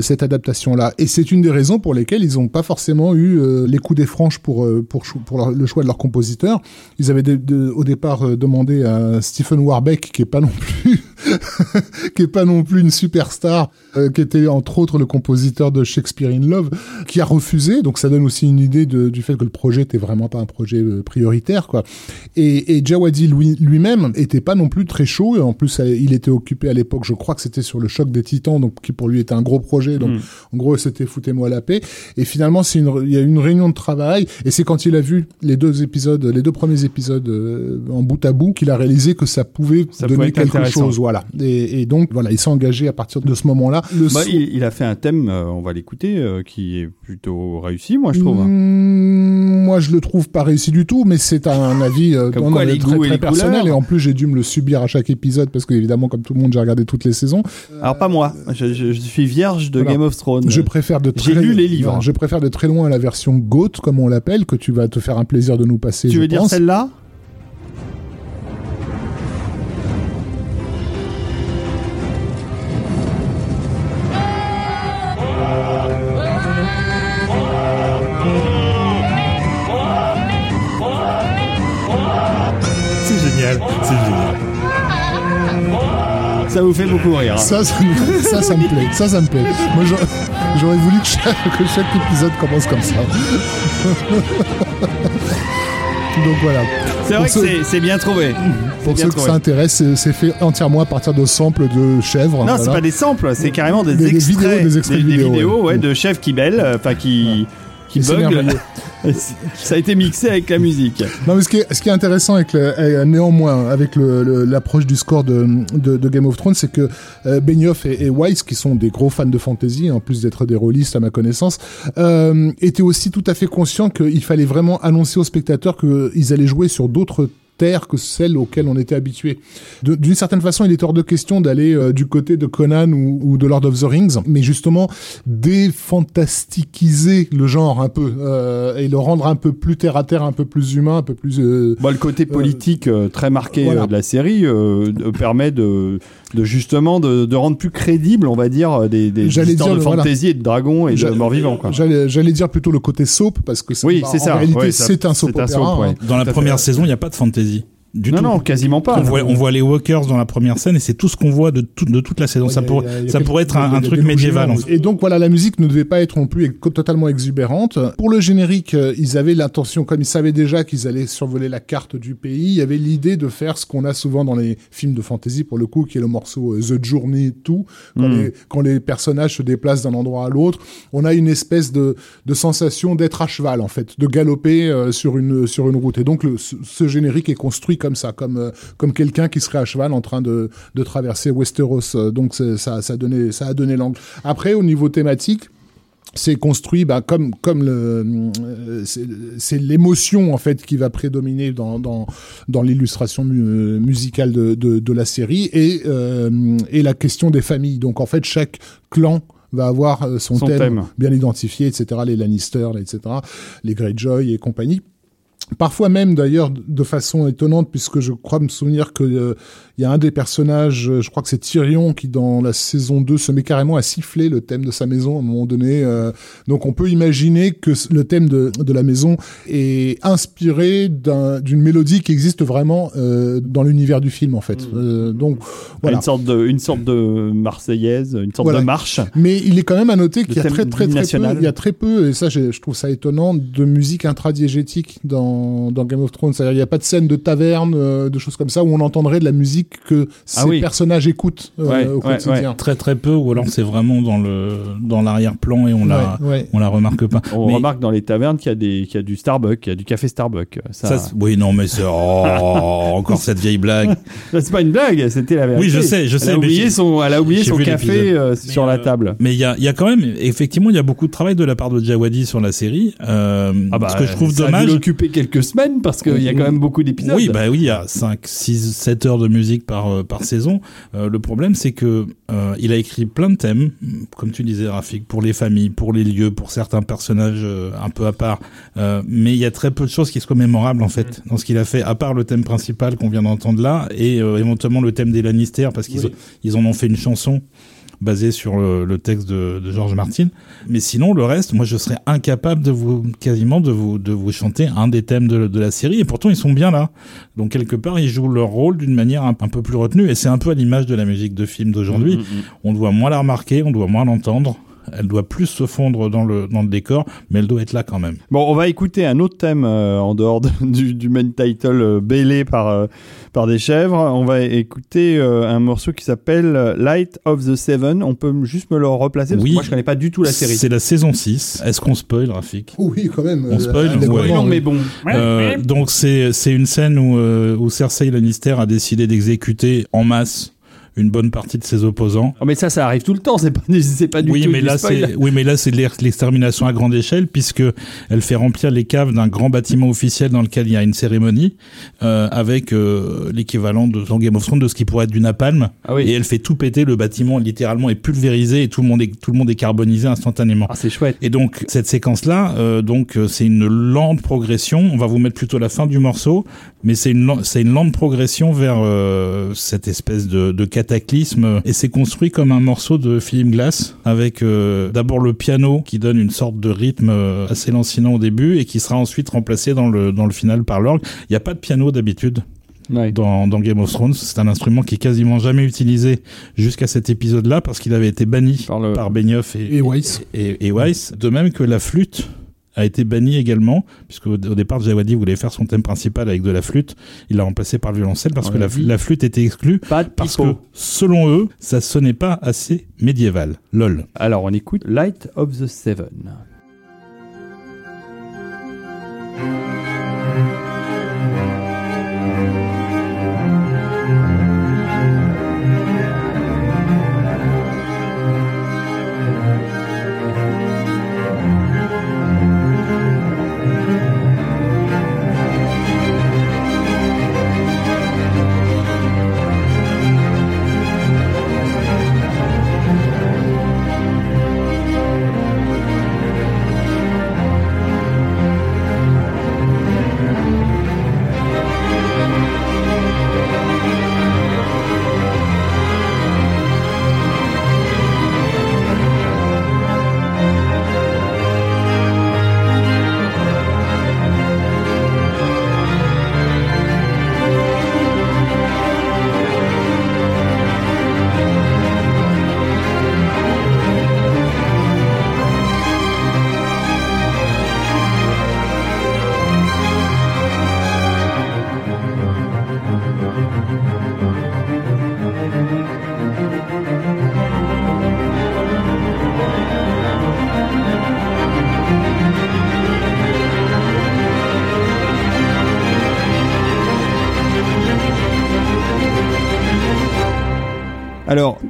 B: cette adaptation-là. Et c'est une des raisons pour lesquelles ils n'ont pas forcément eu les coups des franches pour, le choix de leur compositeur. Ils avaient de- de- au départ euh, demandé à Stephen Warbeck, qui est pas non plus qui est pas non plus une superstar, euh, qui était entre autres le compositeur de Shakespeare in Love, qui a refusé. Donc ça donne aussi une idée de- du fait que le projet était vraiment pas un projet euh, prioritaire, quoi. Et, et Jawadi lui- lui-même était pas non plus très chaud. En plus, euh, il était occupé à l'époque, je crois que c'était sur le choc des Titans, donc qui pour lui était un gros projet. Donc
A: Mm.
B: en gros, c'était foutez-moi la paix. Et finalement, c'est une, il y a eu une réunion de travail, et c'est quand il a vu les deux épisodes, les deux premiers épisodes euh, en bout à bout, qu'il a réalisé que ça pouvait
A: Ça
B: donner quelque chose. Voilà. Et, et donc, voilà, il s'est engagé à partir de ce moment-là.
A: Bah, il, il a fait un thème, euh, on va l'écouter, euh, qui est plutôt réussi, moi je trouve.
B: Mmh, moi, je le trouve pas réussi du tout, mais c'est un avis euh,
A: Comme
B: non,
A: quoi,
B: non,
A: les
B: très,
A: goûts et
B: très
A: les
B: personnel.
A: couleurs.
B: Et en plus, j'ai dû me le subir à chaque épisode parce que, évidemment, comme tout le monde, j'ai regardé toutes les saisons.
A: Alors pas moi, je, je- je suis vierge de
B: Voilà.
A: Game of Thrones.
B: Je préfère de
A: J'ai
B: très,
A: lu les livres.
B: non, je préfère de très loin la version GOAT, comme on l'appelle, que tu vas te faire un plaisir de nous passer.
A: tu
B: je
A: veux dire
B: pense.
A: celle-là? Vous fait beaucoup rire. hein.
B: Ça, ça, me- ça, ça me plaît. Ça, ça me plaît. Moi, j'aurais- voulu que chaque, que chaque épisode commence comme ça. Donc voilà.
A: C'est vrai
B: ceux-
A: bien trouvé.
B: Pour ceux ça intéresse, c'est- fait entièrement à partir de samples de chèvres.
A: Non, c'est pas des samples, c'est carrément des,
B: Des- des
A: extraits,
B: vidéos, des extraits de vidéos, ouais.
A: ouais, de chefs qui bellent, euh, enfin qui qui
B: Et c'est
A: buglent. Ça a été mixé avec la musique.
B: Non, mais ce qui est, ce qui est intéressant avec le, euh, néanmoins avec l'approche du score de, de, de Game of Thrones, c'est que euh, Benioff et, et Weiss, qui sont des gros fans de fantasy, en plus d'être des rôlistes à ma connaissance, euh, étaient aussi tout à fait conscients qu'il fallait vraiment annoncer aux spectateurs qu'ils allaient jouer sur d'autres terres que celles auxquelles on était habitué. D'une certaine façon, il est hors de question d'aller euh, du côté de Conan ou, ou de Lord of the Rings, mais justement défantastiquiser le genre un peu euh, et le rendre un peu plus terre à terre, un peu plus humain, un peu plus euh,
A: Bon, le côté politique euh, très marqué
B: voilà.
A: euh, de la série euh, permet de, de justement de, de rendre plus crédible, on va dire, euh, des, des histoires
B: dire
A: de
B: voilà.
A: fantasy et de dragons et de
B: J'a-
A: morts vivants. Quoi.
B: J'allais dire plutôt le côté soap parce que
A: Oui,
B: bah,
A: c'est
B: en
A: ça.
B: réalité
A: Ouais,
B: c'est un soap
A: c'est un
B: opéra.
A: soap, ouais.
B: hein.
C: Dans la première
A: fait.
C: saison, il n'y a pas de fantasy. Du
A: non,
C: tout.
A: non, quasiment pas.
C: On voit, on voit les walkers dans la première scène et c'est tout ce qu'on voit de, tout- de toute la saison.
B: Ouais,
C: ça
B: a- y a-
C: ça pourrait être un, truc médiéval.
B: géants.
C: en fait.
B: Et donc voilà, la musique ne devait pas être non plus totalement exubérante. Pour le générique, euh, ils avaient l'intention, comme ils savaient déjà qu'ils allaient survoler la carte du pays, il y avait l'idée de faire ce qu'on a souvent dans les films de fantasy pour le coup, qui est le morceau euh, The Journey tout, quand,
A: Mm.
B: les, quand les personnages se déplacent d'un endroit à l'autre, on a une espèce de, de sensation d'être à cheval en fait, de galoper euh, sur une sur une route. Et donc le, ce, ce générique est construit comme ça, comme euh, comme quelqu'un qui serait à cheval en train de, de traverser Westeros. Euh, Donc ça, ça, a donné, ça a donné l'angle. Après, au niveau thématique, c'est construit bah, comme comme le euh, c'est- l'émotion en fait qui va prédominer dans dans dans l'illustration mu- musicale de, de de la série et euh, et la question des familles donc en fait chaque clan va avoir son,
A: Son
B: thème,
A: thème.
B: bien identifié, etc. Les Lannister, etc. Les Greyjoy et compagnie. Parfois même d'ailleurs de façon étonnante puisque je crois me souvenir que euh, il y a un des personnages, euh, je crois que c'est Tyrion qui dans la saison 2 se met carrément à siffler le thème de sa maison à un moment donné. euh, donc on peut imaginer que le thème de, de la maison est inspiré d'un- d'une mélodie qui existe vraiment euh, dans l'univers du film en fait. Euh, donc voilà.
A: Une sorte de, une sorte de marseillaise, une sorte
B: Voilà.
A: de marche.
B: Mais il est quand même à noter qu'il y a très très très peu, il y a très peu, et ça je, je trouve ça étonnant, de musique intradiégétique dans, dans Game of Thrones. C'est-à-dire il n'y a pas de scène de taverne, de choses comme ça, où on entendrait de la musique que ces
A: Ah oui.
B: personnages écoutent euh,
A: Ouais,
B: au
A: ouais,
B: quotidien.
C: Très très peu, ou alors c'est vraiment dans le dans l'arrière-plan et on la on la remarque pas.
A: On
C: Mais-
A: remarque dans les tavernes qu'il y a des, qu'il y a du Starbucks, qu'il y a du café Starbucks. Ça,
C: oui, non, mais c'est oh, encore cette vieille blague.
A: c'est pas une blague, c'était la vérité.
C: Oui, je sais, je
A: Elle
C: sais,
A: a
C: mais
A: oublié son, elle a oublié son café euh, sur la
C: euh,
A: table.
C: Mais il y a, il y a quand même, effectivement, il y a beaucoup de travail de la part de Jawadi sur la série. Euh, ce que je trouve
A: Ah bah, ça a
C: dommage.
A: l'occuper quelques semaines parce qu'il y a quand même beaucoup d'épisodes.
C: Oui, bah oui, il y a 5, 6, 7 heures de musique par, euh, par saison. Euh, le problème, c'est que euh, il a écrit plein de thèmes, comme tu disais, Rafik, pour les familles, pour les lieux, pour certains personnages euh, un peu à part. Euh, mais il y a très peu de choses qui soient mémorables, en fait, dans ce qu'il a fait, à part le thème principal qu'on vient d'entendre là, et euh, éventuellement le thème des Lannister, parce qu'ils
B: Oui.
C: ils en ont fait une chanson basée sur le, le texte de, de George Martin. Mais sinon, le reste, moi, je serais incapable de vous, quasiment, de vous, de vous chanter un des thèmes de, de la série. Et pourtant, ils sont bien là. Donc, quelque part, ils jouent leur rôle d'une manière un, un peu plus retenue. Et c'est un peu à l'image de la musique de film d'aujourd'hui.
A: Mm, mm, mm.
C: On doit moins la remarquer, on doit moins l'entendre. Elle doit plus se fondre dans le, dans le décor, mais elle doit être là quand même.
A: Bon, on va écouter un autre thème euh, en dehors de- du, du main title euh, bêlé par, euh, par des chèvres. On va écouter euh, un morceau qui s'appelle Light of the Seven. On peut juste me le replacer parce
C: Oui.
A: que moi je connais pas du tout la série.
C: C'est la saison 6. Est-ce qu'on spoil, Rafik?
B: Oui, quand même.
C: On spoil, ouais.
A: non, mais bon.
C: Euh, donc c'est c'est une scène où euh, où Cersei Lannister a décidé d'exécuter en masse une bonne partie de ses opposants.
A: Oh, mais ça, ça arrive tout le temps. C'est pas, c'est pas du
C: Oui
A: tout
C: mais
A: du
C: là
A: spoil.
C: c'est oui mais là c'est de l'extermination à grande échelle puisque elle fait remplir les caves d'un grand bâtiment officiel dans lequel il y a une cérémonie euh, avec euh, l'équivalent de dans Game of Thrones de ce qui pourrait être du napalm
A: Ah oui.
C: et elle fait tout péter le bâtiment littéralement est pulvérisé et tout le monde est tout le monde est carbonisé instantanément.
A: Ah, c'est chouette.
C: Et donc cette séquence-là, euh, donc c'est une lente progression. On va vous mettre plutôt la fin du morceau, mais c'est une c'est une lente progression vers euh, cette espèce de, de cataclysme. Et c'est construit comme un morceau de Philip Glass avec euh, d'abord le piano qui donne une sorte de rythme euh, assez lancinant au début et qui sera ensuite remplacé dans le dans le final par l'orgue. Il n'y a pas de piano d'habitude
A: Ouais.
C: dans, dans Game of Thrones. C'est un instrument qui est quasiment jamais utilisé jusqu'à cet épisode-là parce qu'il avait été banni
A: Par le-
C: par Benioff et,
B: Et Weiss.
C: et, et Weiss. De même que la flûte a été bannie également, puisque au, au départ, Jawadi voulait faire son thème principal avec de la flûte. Il l'a remplacé par le violoncelle parce
A: On
C: que
A: l'a
C: flûte était exclue
A: Pas de
C: parce que, selon eux, ça sonnait pas assez médiéval. Lol.
A: Alors, on écoute Light of the Seven.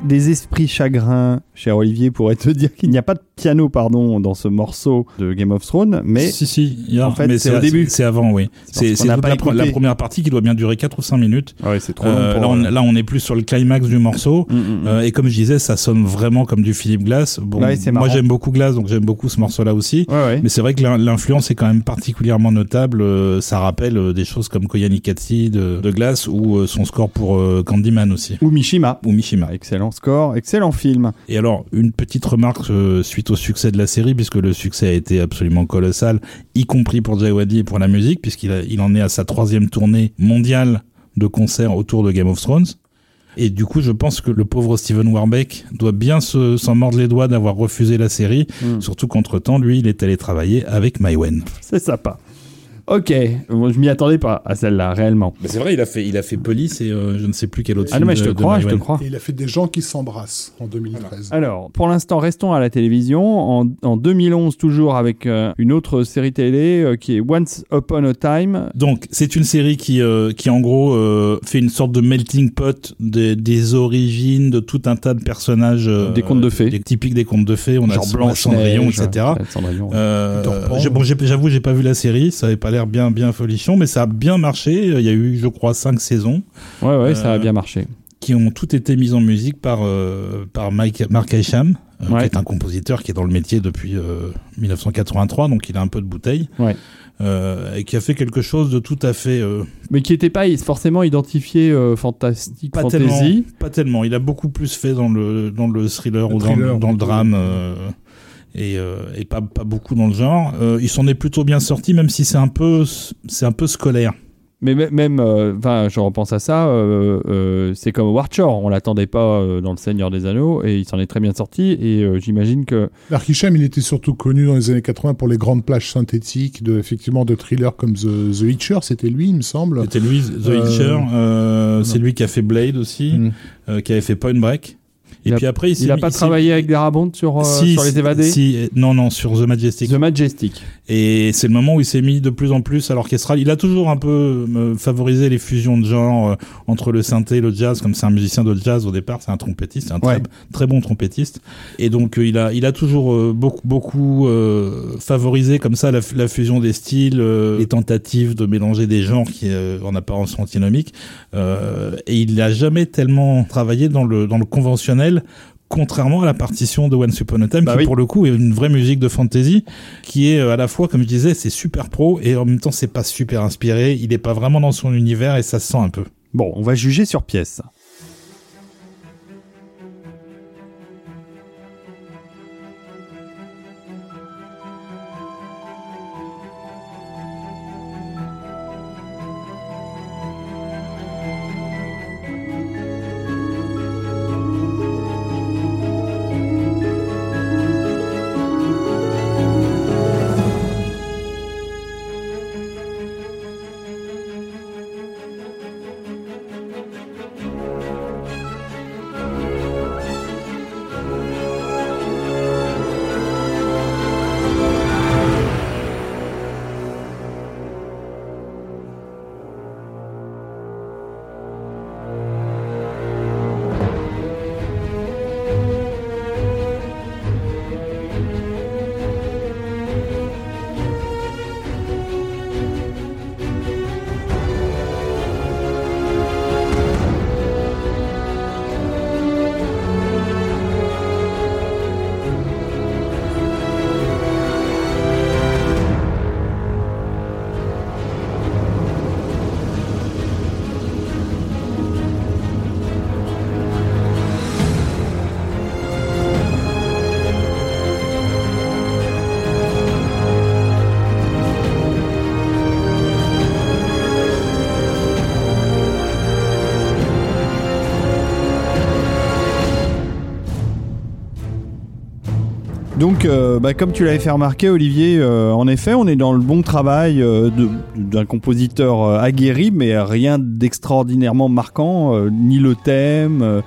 A: Des esprits chagrins, cher Olivier, pourraient te dire qu'il n'y a pas de piano, pardon, dans ce morceau de Game of Thrones, mais
C: si si,
A: en fait, c'est au début.
C: C'est avant, oui. C'est la, première partie qui doit bien durer 4 ou 5 minutes.
A: Ah ouais, c'est trop long.
C: Euh, là, on, là, on est plus sur le climax du morceau.
A: Mm, mm, mm.
C: Euh, et comme je disais, ça sonne vraiment comme du Philippe Glass. Bon,
A: Ouais,
C: moi j'aime beaucoup Glass, donc j'aime beaucoup ce morceau-là aussi.
A: Ouais.
C: Mais c'est vrai que l'in- l'influence est quand même particulièrement notable. Euh, ça rappelle des choses comme Koyanikatsi de, de Glass ou son score pour Candyman aussi.
A: Ou Mishima.
C: Ou Mishima.
A: Excellent score, excellent film.
C: Et alors, une petite remarque euh, suite au succès de la série, puisque le succès a été absolument colossal, y compris pour Jay Waddy et pour la musique, puisqu'il il en est à sa troisième tournée mondiale de concerts autour de Game of Thrones. Et du coup, je pense que le pauvre Steven Warbeck doit bien se- s'en mordre les doigts d'avoir refusé la série,
A: Mm.
C: surtout qu'entre-temps, lui, il est allé travailler avec Maïwen.
A: C'est sympa. Ok, Bon, je m'y attendais pas à celle-là, réellement.
C: Mais c'est vrai, il a fait, il a fait Police et euh, je ne sais plus quel autre
A: Ah
C: film
A: non, mais je te
C: de- de
A: crois, je te crois.
B: Et il a fait des gens qui s'embrassent en 2013.
A: Alors, pour l'instant, restons à la télévision. En, en 2011, toujours avec euh, une autre série télé euh, qui est Once Upon a Time.
C: Donc, c'est une série qui, euh, qui en gros, euh, fait une sorte de melting pot des, des origines de tout un tas de personnages. euh,
A: Des contes de fées.
C: Des, typiques des contes de fées. On
A: genre
C: a
A: Blanche
C: Cendrillon, etc.
A: Cendrillon.
C: Euh, j'ai- bon, j'avoue, j'ai pas vu la série. Ça avait pas l'air bien, bien folichon, mais ça a bien marché. Il y a eu, je crois, cinq saisons
A: Ouais, ouais, ça a
C: euh,
A: bien marché.
C: qui ont toutes été mises en musique par, euh, par Mike, Mark Isham, euh,
A: Ouais.
C: qui est un compositeur qui est dans le métier depuis euh, 1983, donc il a un peu de bouteille.
A: Ouais.
C: Euh, et qui a fait quelque chose de tout à fait
A: Mais qui n'était pas forcément identifié fantastique,
C: pas
A: fantasy.
C: tellement pas tellement il a beaucoup plus fait dans le dans le thriller
B: Le
C: ou dans,
B: thriller,
C: le- dans le drame et, euh, et pas pas beaucoup dans le genre. Euh, il s'en est plutôt bien sorti même si c'est un peu c'est un peu scolaire.
A: Mais mê- même, euh, enfin, je repense à ça, euh, euh, c'est comme Howard Shore, on l'attendait pas euh, dans Le Seigneur des Anneaux et il s'en est très bien sorti. Et euh, j'imagine que
B: L'archicham, il était surtout connu dans les années 80 pour les grandes plages synthétiques, de, effectivement, de thrillers comme The, The Hitcher, c'était lui, il me semble.
C: c'était lui The
B: Euh,
C: Hitcher euh, c'est lui qui a fait Blade aussi
B: Mm.
C: euh, qui avait fait Point Break et
A: Il a-
C: puis après il,
A: a
C: mis-
A: pas travaillé avec Darabont sur, euh,
C: Si,
A: sur les évadés
C: si, non non sur The Majestic
A: The Majestic.
C: Et c'est le moment où il s'est mis de plus en plus à l'orchestral. Il a toujours un peu euh, favorisé les fusions de genre euh, entre le synthé et le jazz, comme c'est un musicien de jazz au départ, c'est un trompettiste, c'est un très,
A: Ouais.
C: très bon trompettiste. Et donc euh, il a, il a toujours euh, beaucoup, beaucoup euh, favorisé comme ça la, la fusion des styles, euh, les tentatives de mélanger des genres qui euh, en apparence sont antinomiques. Euh, et il n'a jamais tellement travaillé dans le, dans le conventionnel contrairement à la partition de Once Upon a Time,
A: Bah
C: qui
A: oui.
C: pour le coup est une vraie musique de fantasy, qui est euh, à la fois, comme je disais, c'est super pro, et en même temps c'est pas super inspiré, il est pas vraiment dans son univers, et ça se sent un peu.
A: Bon, on va juger sur pièce. Donc, euh, bah, comme tu l'avais fait remarquer, Olivier, euh, en effet, on est dans le bon travail euh, d'un compositeur aguerri, mais rien d'extraordinairement marquant, ni le thème,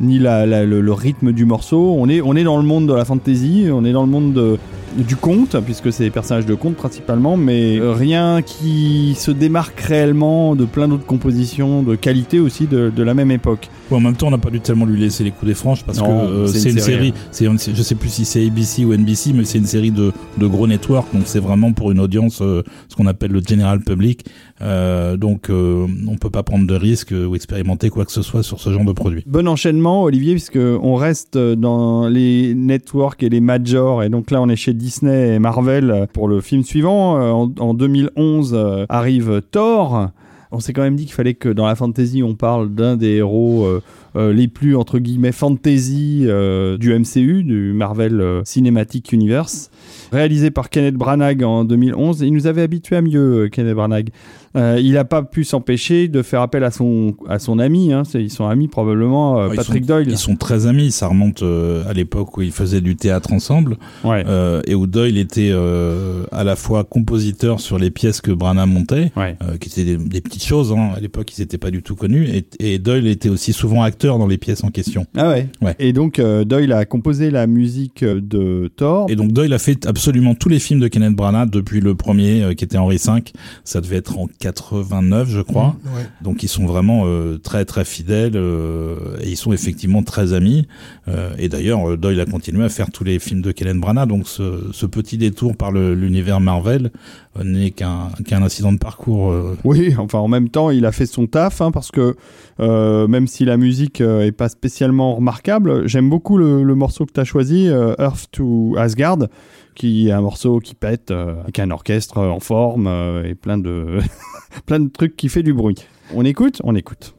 A: ni le rythme du morceau. On est, on est dans le monde de la fantasy, on est dans le monde de, du conte, puisque c'est des personnages de conte principalement, mais rien qui se démarque réellement de plein d'autres compositions de qualité aussi de, de la même époque.
C: Bon, en même temps, on n'a pas dû tellement lui laisser les coups des franches parce
A: Non,
C: que euh,
A: c'est une
C: une,
A: série,
C: série. C'est, je sais plus si c'est ABC ou NBC, mais c'est une série de, de gros networks. Donc c'est vraiment pour une audience, euh, ce qu'on appelle le general public. Euh, donc euh, on peut pas prendre de risques ou expérimenter quoi que ce soit sur ce genre de produit.
A: Bon enchaînement, Olivier, puisque on reste dans les networks et les majors, et donc là on est chez Disney et Marvel pour le film suivant. Euh, En, en 2011 euh, arrive Thor. On s'est quand même dit qu'il fallait que dans la fantasy on parle d'un des héros les plus entre guillemets fantasy du MCU, du Marvel Cinematic Universe, réalisé par Kenneth Branagh en 2011. Il nous avait habitué à mieux, Kenneth Branagh. Euh, il n'a pas pu s'empêcher de faire appel à son, à son ami, hein, ils sont amis probablement, euh,
C: Ouais, ils
A: Patrick
C: sont-
A: Doyle.
C: Ils sont très amis. Ça remonte euh, à l'époque où ils faisaient du théâtre ensemble
A: Ouais.
C: et où Doyle était à la fois compositeur sur les pièces que Branagh montait.
A: Ouais.
C: qui étaient des, des petites choses. Hein. À l'époque, ils n'étaient pas du tout connus. Et, et Doyle était aussi souvent acteur dans les pièces en question.
A: Ah ouais. Et donc Doyle a composé la musique de Thor.
C: Et donc Doyle a fait absolument tous les films de Kenneth Branagh depuis le premier, qui était Henri V. Ça devait être en 89, je crois.
B: Ouais.
C: Donc ils sont vraiment euh, très très fidèles euh, et ils sont effectivement très amis. Euh, et d'ailleurs, Doyle a continué à faire tous les films de Kenneth Branagh. Donc ce, ce petit détour par l'univers Marvel n'est qu'un qu'un incident de parcours.
A: Oui, enfin en même temps, il a fait son taf hein, parce que même si la musique est pas spécialement remarquable, j'aime beaucoup le, le morceau que tu as choisi, Earth to Asgard, qui est un morceau qui pète euh, avec un orchestre en forme euh, et plein de plein de trucs qui fait du bruit. On écoute, on écoute.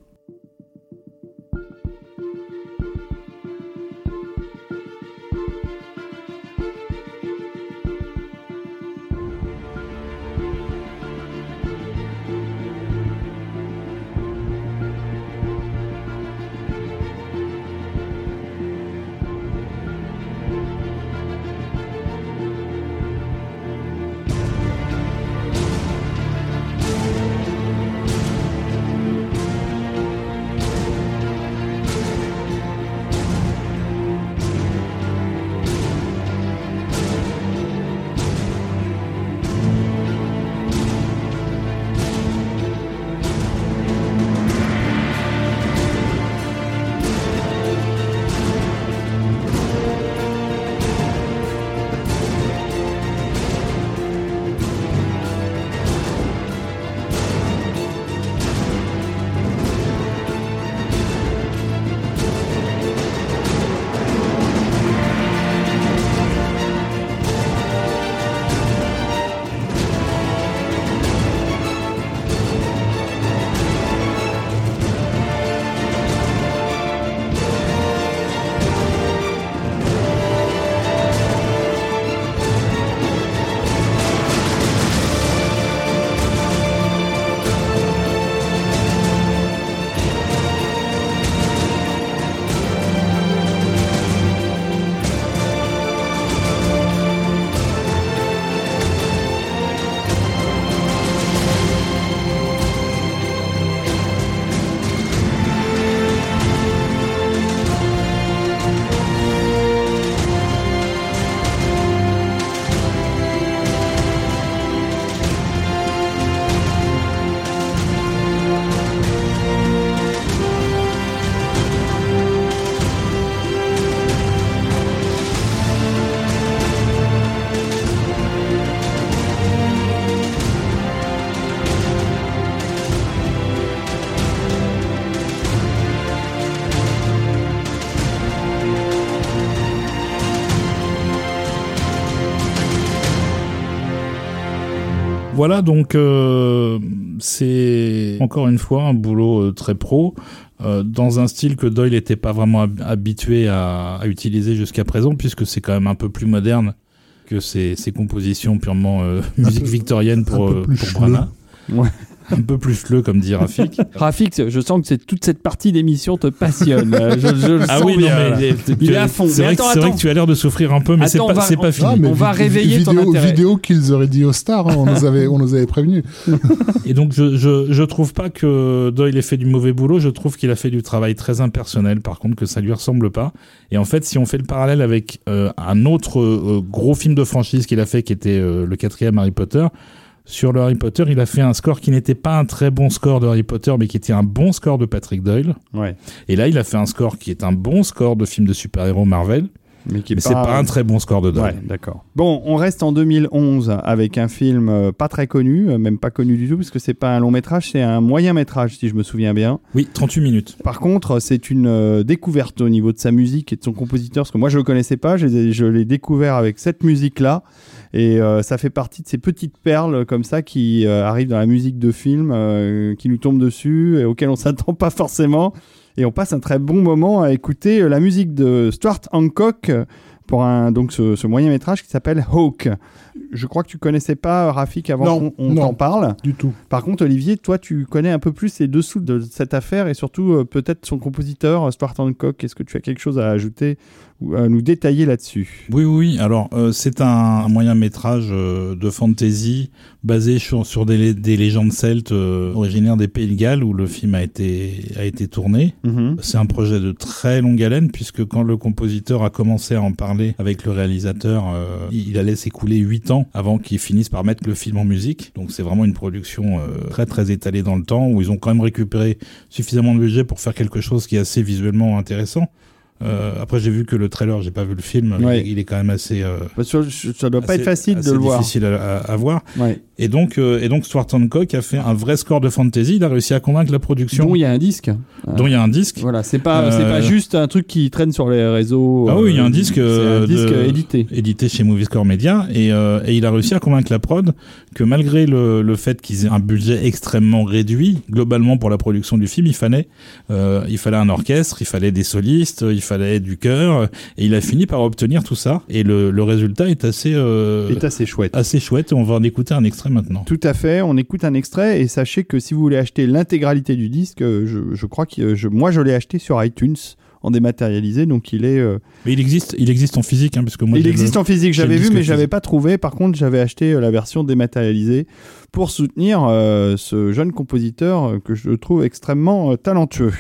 C: Voilà, donc euh, c'est encore une fois un boulot euh, très pro. euh, dans un style que Doyle n'était pas vraiment hab- habitué à, à utiliser jusqu'à présent, puisque c'est quand même un peu plus moderne que ses, ses compositions purement euh, musique victorienne pour, pour.
A: Ouais.
C: Un peu plus le, comme dit Rafik.
A: Rafik, je sens que c'est toute cette partie d'émission te passionne. Je, je le
C: ah
A: sens
C: oui, mais,
A: il est à fond.
C: C'est vrai, que- vrai tu as l'air de souffrir un peu, mais c'est pas,
A: on va-
C: c'est pas
A: on-
C: fini.
B: Ah, mais
A: On va
B: vi-
A: réveiller ton
B: vidéo,
A: intérêt.
B: Vidéo qu'ils auraient dit aux stars, hein, on, nous avait, on nous avait prévenu.
C: Et donc, je, je, je trouve pas que Doyle ait fait du mauvais boulot. Je trouve qu'il a fait du travail très impersonnel, par contre, que ça lui ressemble pas. Et en fait, si on fait le parallèle avec euh, un autre euh, gros film de franchise qu'il a fait, qui était euh, le quatrième Harry Potter, sur le Harry Potter, il a fait un score qui n'était pas un très bon score de Harry Potter, mais qui était un bon score de Patrick Doyle.
A: Ouais.
C: Et là, il a fait un score qui est un bon score de film de super-héros Marvel,
A: Mais qui est
C: mais c'est pas un très bon score de.
A: Ouais, d'accord. Bon, on reste en 2011 avec un film euh, pas très connu, euh, même pas connu du tout, parce que c'est pas un long métrage, c'est un moyen métrage, si je me souviens bien.
C: Oui, 38 minutes.
A: Par contre, c'est une euh, découverte au niveau de sa musique et de son compositeur, parce que moi je le connaissais pas, je, l'ai découvert avec cette musique-là, et euh, ça fait partie de ces petites perles comme ça qui euh, arrivent dans la musique de film, euh, qui nous tombent dessus, et auxquelles on s'attend pas forcément, et on passe un très bon moment à écouter euh, la musique de Stuart Hancock euh, pour donc ce, ce moyen métrage qui s'appelle Hawk je crois que tu connaissais pas euh, Rafik avant qu'on t'en parle.
B: Du tout.
A: Par contre, Olivier, toi, tu connais un peu plus les dessous de cette affaire et surtout euh, peut-être son compositeur, euh, Stuart Hancock. Est-ce que tu as quelque chose à ajouter ou à nous détailler là-dessus?
C: Oui, oui. Alors, c'est un, moyen métrage de fantasy basé sur, des, légendes celtes originaires des Pays de Galles où le film a été, a été tourné.
A: Mhm.
C: C'est un projet de très longue haleine puisque quand le compositeur a commencé à en parler avec le réalisateur, il, il a laissé couler 8 avant qu'ils finissent par mettre le film en musique. Donc c'est vraiment une production euh, très très étalée dans le temps où ils ont quand même récupéré suffisamment de budget pour faire quelque chose qui est assez visuellement intéressant. Euh, après j'ai vu que le trailer, j'ai pas vu le film,
A: Ouais.
C: il, il est quand même assez euh,
A: je- ça doit pas
C: assez-
A: être facile de le voir.
C: difficile à, à- à voir.
A: Ouais.
C: Et donc, euh, et donc Stuart Hancock a fait un vrai score de fantasy. Il a réussi à convaincre la production,
A: Dont il y a un disque.
C: dont il y a un disque.
A: Voilà, c'est pas,
C: Euh,
A: c'est pas juste un truc qui traîne sur les réseaux.
C: Ah oui, il y a un
A: euh,
C: disque,
A: C'est
C: euh,
A: un disque
C: de-
A: édité.
C: édité chez Moviescore Media et, euh, et il a réussi à convaincre la prod que malgré le, le fait qu'ils aient un budget extrêmement réduit globalement pour la production du film il fallait euh, il fallait un orchestre il fallait des solistes il fallait du chœur et il a fini par obtenir tout ça et le, le résultat est assez euh,
A: est assez chouette.
C: assez chouette on va en écouter un extrait maintenant
A: Tout à fait, on écoute un extrait et sachez que si vous voulez acheter l'intégralité du disque, euh, je, je crois que je, moi je l'ai acheté sur iTunes en dématérialisé, donc il est. euh,
C: mais il existe il existe en physique hein, parce que moi
A: il existe
C: le-
A: en physique, j'avais vu, mais j'avais pas trouvé. Par contre, j'avais acheté euh, la version dématérialisée pour soutenir euh, ce jeune compositeur euh, que je trouve extrêmement euh, talentueux.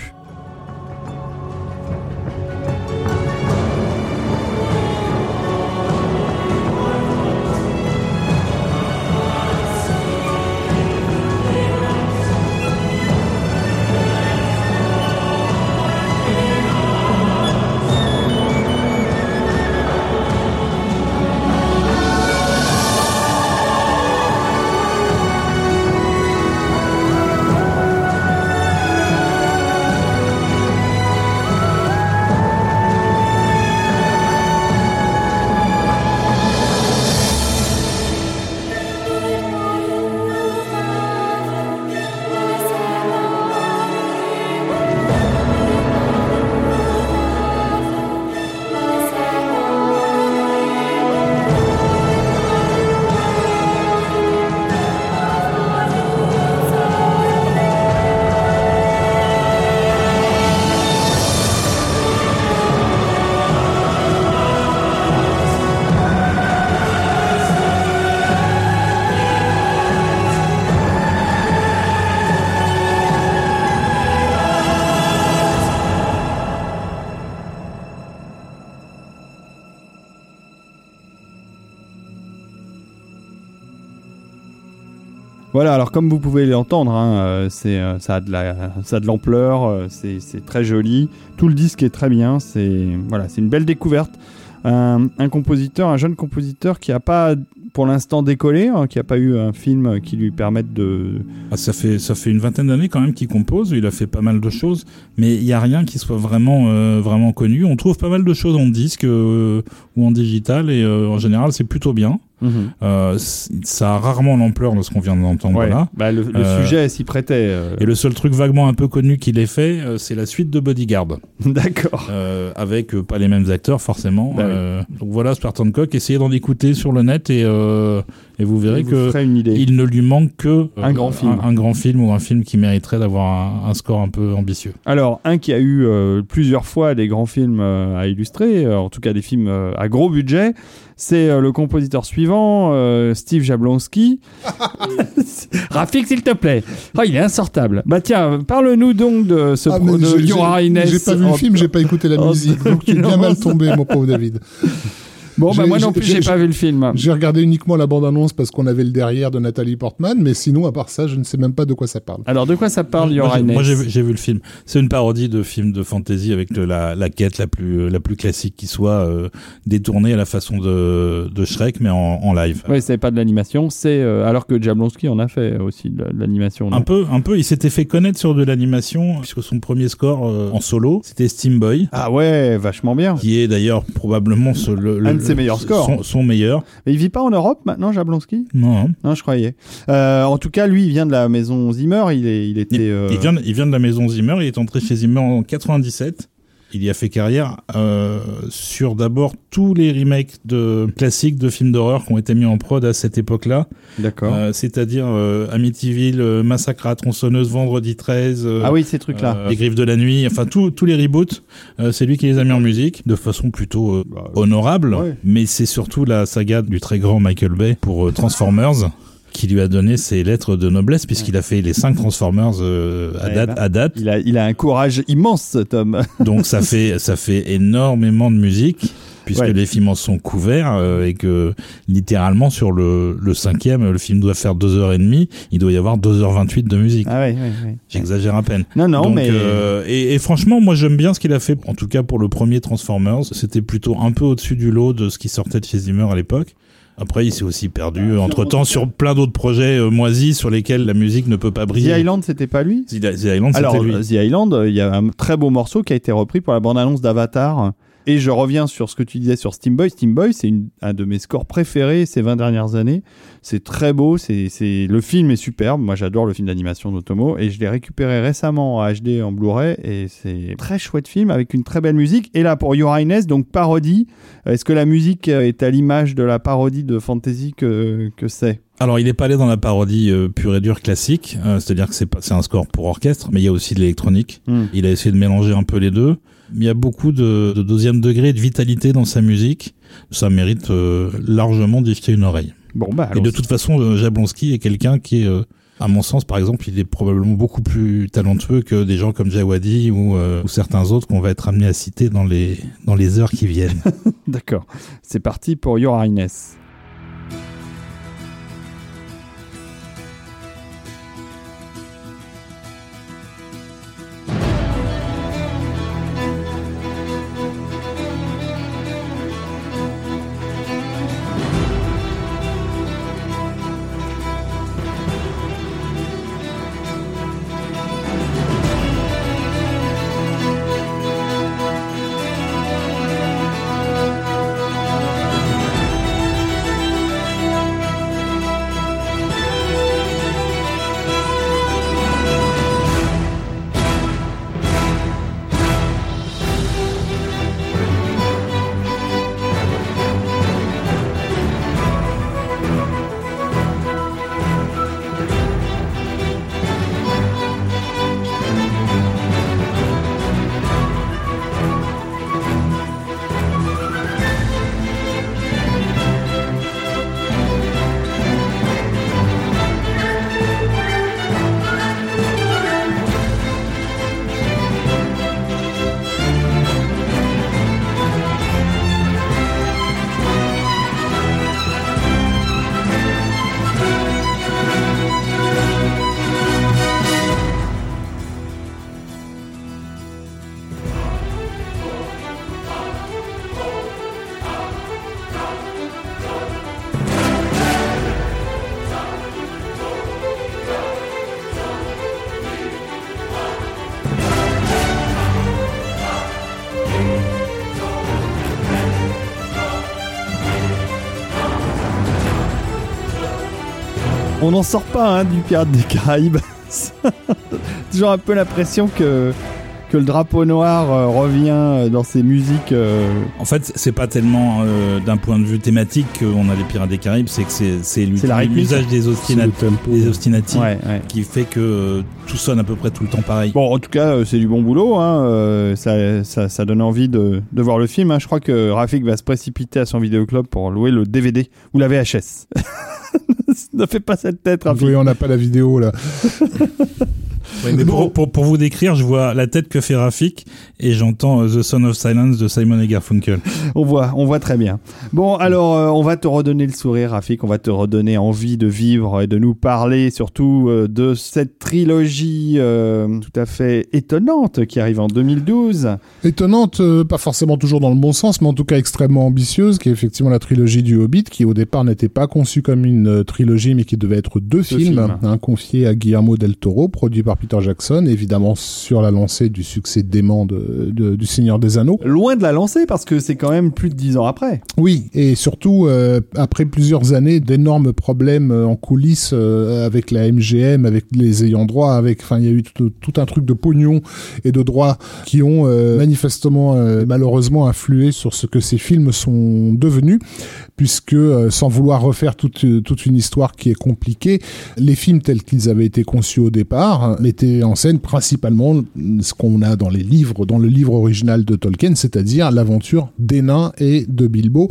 A: Comme vous pouvez l'entendre, hein, euh, c'est, euh, ça a de l'ampleur, euh, c'est, très joli. Tout le disque est très bien, c'est, voilà, c'est une belle découverte. Un, compositeur, un jeune compositeur qui n'a pas pour l'instant décollé, hein, qui n'a pas eu un film qui lui permette de.
C: Ah, ça fait ça fait une vingtaine d'années quand même qu'il compose. Il a fait pas mal de choses, mais il y a rien qui soit vraiment vraiment connu. On trouve pas mal de choses en disque ou en digital et en général c'est plutôt bien.
A: Mhm.
C: Euh, ça a rarement l'ampleur de ce qu'on vient d'entendre
A: Ouais.
C: là.
A: Bah, le le
C: Euh,
A: sujet s'y prêtait. euh.
C: Et le seul truc vaguement un peu connu qu'il ait fait, c'est la suite de Bodyguard,
A: D'accord.
C: avec pas les mêmes acteurs forcément.
A: Bah oui.
C: Donc voilà, Spartan Cock, essayez d'en écouter sur le net et, et vous verrez
A: Vous
C: que
A: ferez une idée.
C: il ne lui manque que
A: Un grand film.
C: un, un grand film ou un film qui mériterait d'avoir un, un score un peu ambitieux.
A: Alors, un qui a eu plusieurs fois des grands films à illustrer, en tout cas des films à gros budget, c'est euh, le compositeur suivant, euh, Steve Jablonski. Rafik, s'il te plaît. Oh, il est insortable. Bah tiens, parle-nous donc de ce
B: Ah,
A: pro- de
B: j'ai- pas vu le film, j'ai pas écouté la musique, donc tu es bien
A: 2011.
B: mal tombé, mon pauvre David.
A: Bon, bah moi non plus, j'ai pas vu le film.
B: J'ai regardé uniquement la bande-annonce parce qu'on avait le derrière de Nathalie Portman, mais sinon, à part ça, je ne sais même pas de quoi ça parle.
A: Alors, de quoi ça parle, Your
C: moi, j'ai-
A: Highness
C: moi, j'ai vu, le film. C'est une parodie de film de fantasy avec le- la, la quête la plus, la plus classique qui soit euh, détournée à la façon de, de Shrek, mais en, en live.
A: Oui, c'est pas de l'animation, c'est euh, alors que Jablonski en a fait aussi de l'animation.
C: Un peu, un peu, il s'était fait connaître sur de l'animation, puisque son premier score euh, en solo, c'était Steam Boy,
A: Ah ouais, vachement bien.
C: qui est d'ailleurs probablement ce- le,
A: de ses
C: le-
A: meilleurs scores.
C: Son, son meilleur.
A: Mais il vit pas en Europe maintenant, Jablonski?
C: Non.
A: Non, je croyais. Euh, en tout cas, lui, il vient de la maison Zimmer. Il, est, il était.
C: il,
A: euh,
C: il vient, de- il vient de la maison Zimmer, il est entré chez Zimmer en 97. Il y a fait carrière euh, sur d'abord tous les remakes de classiques de films d'horreur qui ont été mis en prod à cette époque-là.
A: D'accord.
C: Euh, c'est-à-dire euh, Amityville, Massacre à la tronçonneuse, Vendredi 13, euh,
A: ah oui, ces trucs-là.
C: Les Griffes de la Nuit, enfin tous les reboots, c'est lui qui les a mis en musique de façon plutôt
A: Bah,
C: honorable,
A: ouais.
C: mais c'est surtout la saga du très grand Michael Bay pour Transformers qui lui a donné ses lettres de noblesse puisqu'il a fait les cinq Transformers euh, à, date,
A: bah.
C: à date.
A: il, a, il a un courage immense, cet homme.
C: Donc ça fait ça fait énormément de musique puisque
A: Ouais.
C: les films en sont couverts euh, et que littéralement sur le, le cinquième, le film doit faire deux heures et demie, il doit y avoir 2h28 de musique.
A: ah ouais, ouais, ouais.
C: J'exagère à peine.
A: Non, non,
C: Donc,
A: mais.
C: euh, et, et franchement, moi j'aime bien ce qu'il a fait, en tout cas pour le premier Transformers. C'était plutôt un peu au-dessus du lot de ce qui sortait de chez Zimmer à l'époque. Après, il s'est aussi perdu entre temps sur plein d'autres projets euh, moisis sur lesquels la musique ne peut pas
A: The
C: briller.
A: Island, c'était pas lui?
C: The, The Island,
A: Alors,
C: c'était lui.
A: The Island, il y a un très beau morceau qui a été repris pour la bande-annonce d'Avatar. Et je reviens sur ce que tu disais sur Steam Boy. Steam Boy, c'est un de mes scores préférés ces 20 dernières années. C'est très beau. C'est, c'est... Le film est superbe. Moi, j'adore le film d'animation d'Otomo. Et je l'ai récupéré récemment en HD en Blu-ray. Et c'est un très chouette film avec une très belle musique. Et là, pour Your Highness, donc parodie. Est-ce que la musique est à l'image de la parodie de fantasy que, que c'est?
C: Alors, il est pas allé dans la parodie euh, pure et dure classique, euh, c'est-à-dire que c'est pas c'est un score pour orchestre, mais il y a aussi de l'électronique.
A: Hmm.
C: Il a essayé de mélanger un peu les deux. Il y a beaucoup de, de deuxième degré et de vitalité dans sa musique. Ça mérite euh, largement d'y jeter une oreille.
A: Bon, bah,
C: Et de toute façon, euh, Jablonski est quelqu'un qui est, euh, à mon sens, par exemple, il est probablement beaucoup plus talentueux que des gens comme Jawadi ou, euh, ou certains autres qu'on va être amenés à citer dans les, dans les heures qui viennent.
A: D'accord. C'est parti pour Your Highness. On n'en sort pas hein, du Pirate des Caraïbes. Toujours un peu l'impression que que le drapeau noir euh, revient euh, dans ses musiques. euh,
C: En fait, c'est pas tellement euh, d'un point de vue thématique qu'on a les Pirates des Caraïbes, c'est que c'est l'usage des, ostinat-
B: le tempo.
C: des ostinati
A: ouais, ouais.
C: qui fait que tout sonne à peu près tout le temps pareil.
A: Bon, en tout cas, c'est du bon boulot. Hein. ça, ça, ça donne envie de, de voir le film. hein. Je crois que Rafik va se précipiter à son vidéoclub pour louer le DVD ou la VHS. ne fais pas cette tête, Rafik.
B: Oui, on n'a pas la vidéo là.
C: mais pour, pour, pour vous décrire, je vois la tête que fait Rafik et j'entends euh, The Son of Silence de Simon et Garfunkel.
A: On voit, on voit très bien. Bon, alors, euh, on va te redonner le sourire, Rafik. On va te redonner envie de vivre et de nous parler surtout euh, de cette trilogie euh, tout à fait étonnante qui arrive en 2012.
B: Étonnante, euh, pas forcément toujours dans le bon sens, mais en tout cas extrêmement ambitieuse, qui est effectivement la trilogie du Hobbit, qui au départ n'était pas conçue comme une trilogie, mais qui devait être deux, films,
A: films.
B: hein, confiés à Guillermo del Toro, produit par Peter Jackson, évidemment sur la lancée du succès dément de, de- du Seigneur des Anneaux.
A: Loin de la lancer parce que c'est quand même plus de dix ans après.
B: Oui, et surtout euh, après plusieurs années d'énormes problèmes euh, en coulisses euh, avec la MGM, avec les ayants droit, avec, enfin, il y a eu tout, tout un truc de pognon et de droit qui ont euh, manifestement, malheureusement, influé sur ce que ces films sont devenus, puisque sans vouloir refaire toute toute une histoire qui est compliquée, les films tels qu'ils avaient été conçus au départ mettaient en scène principalement ce qu'on a dans les livres, dans le livre original de Tolkien, c'est-à-dire l'aventure des nains et de Bilbo.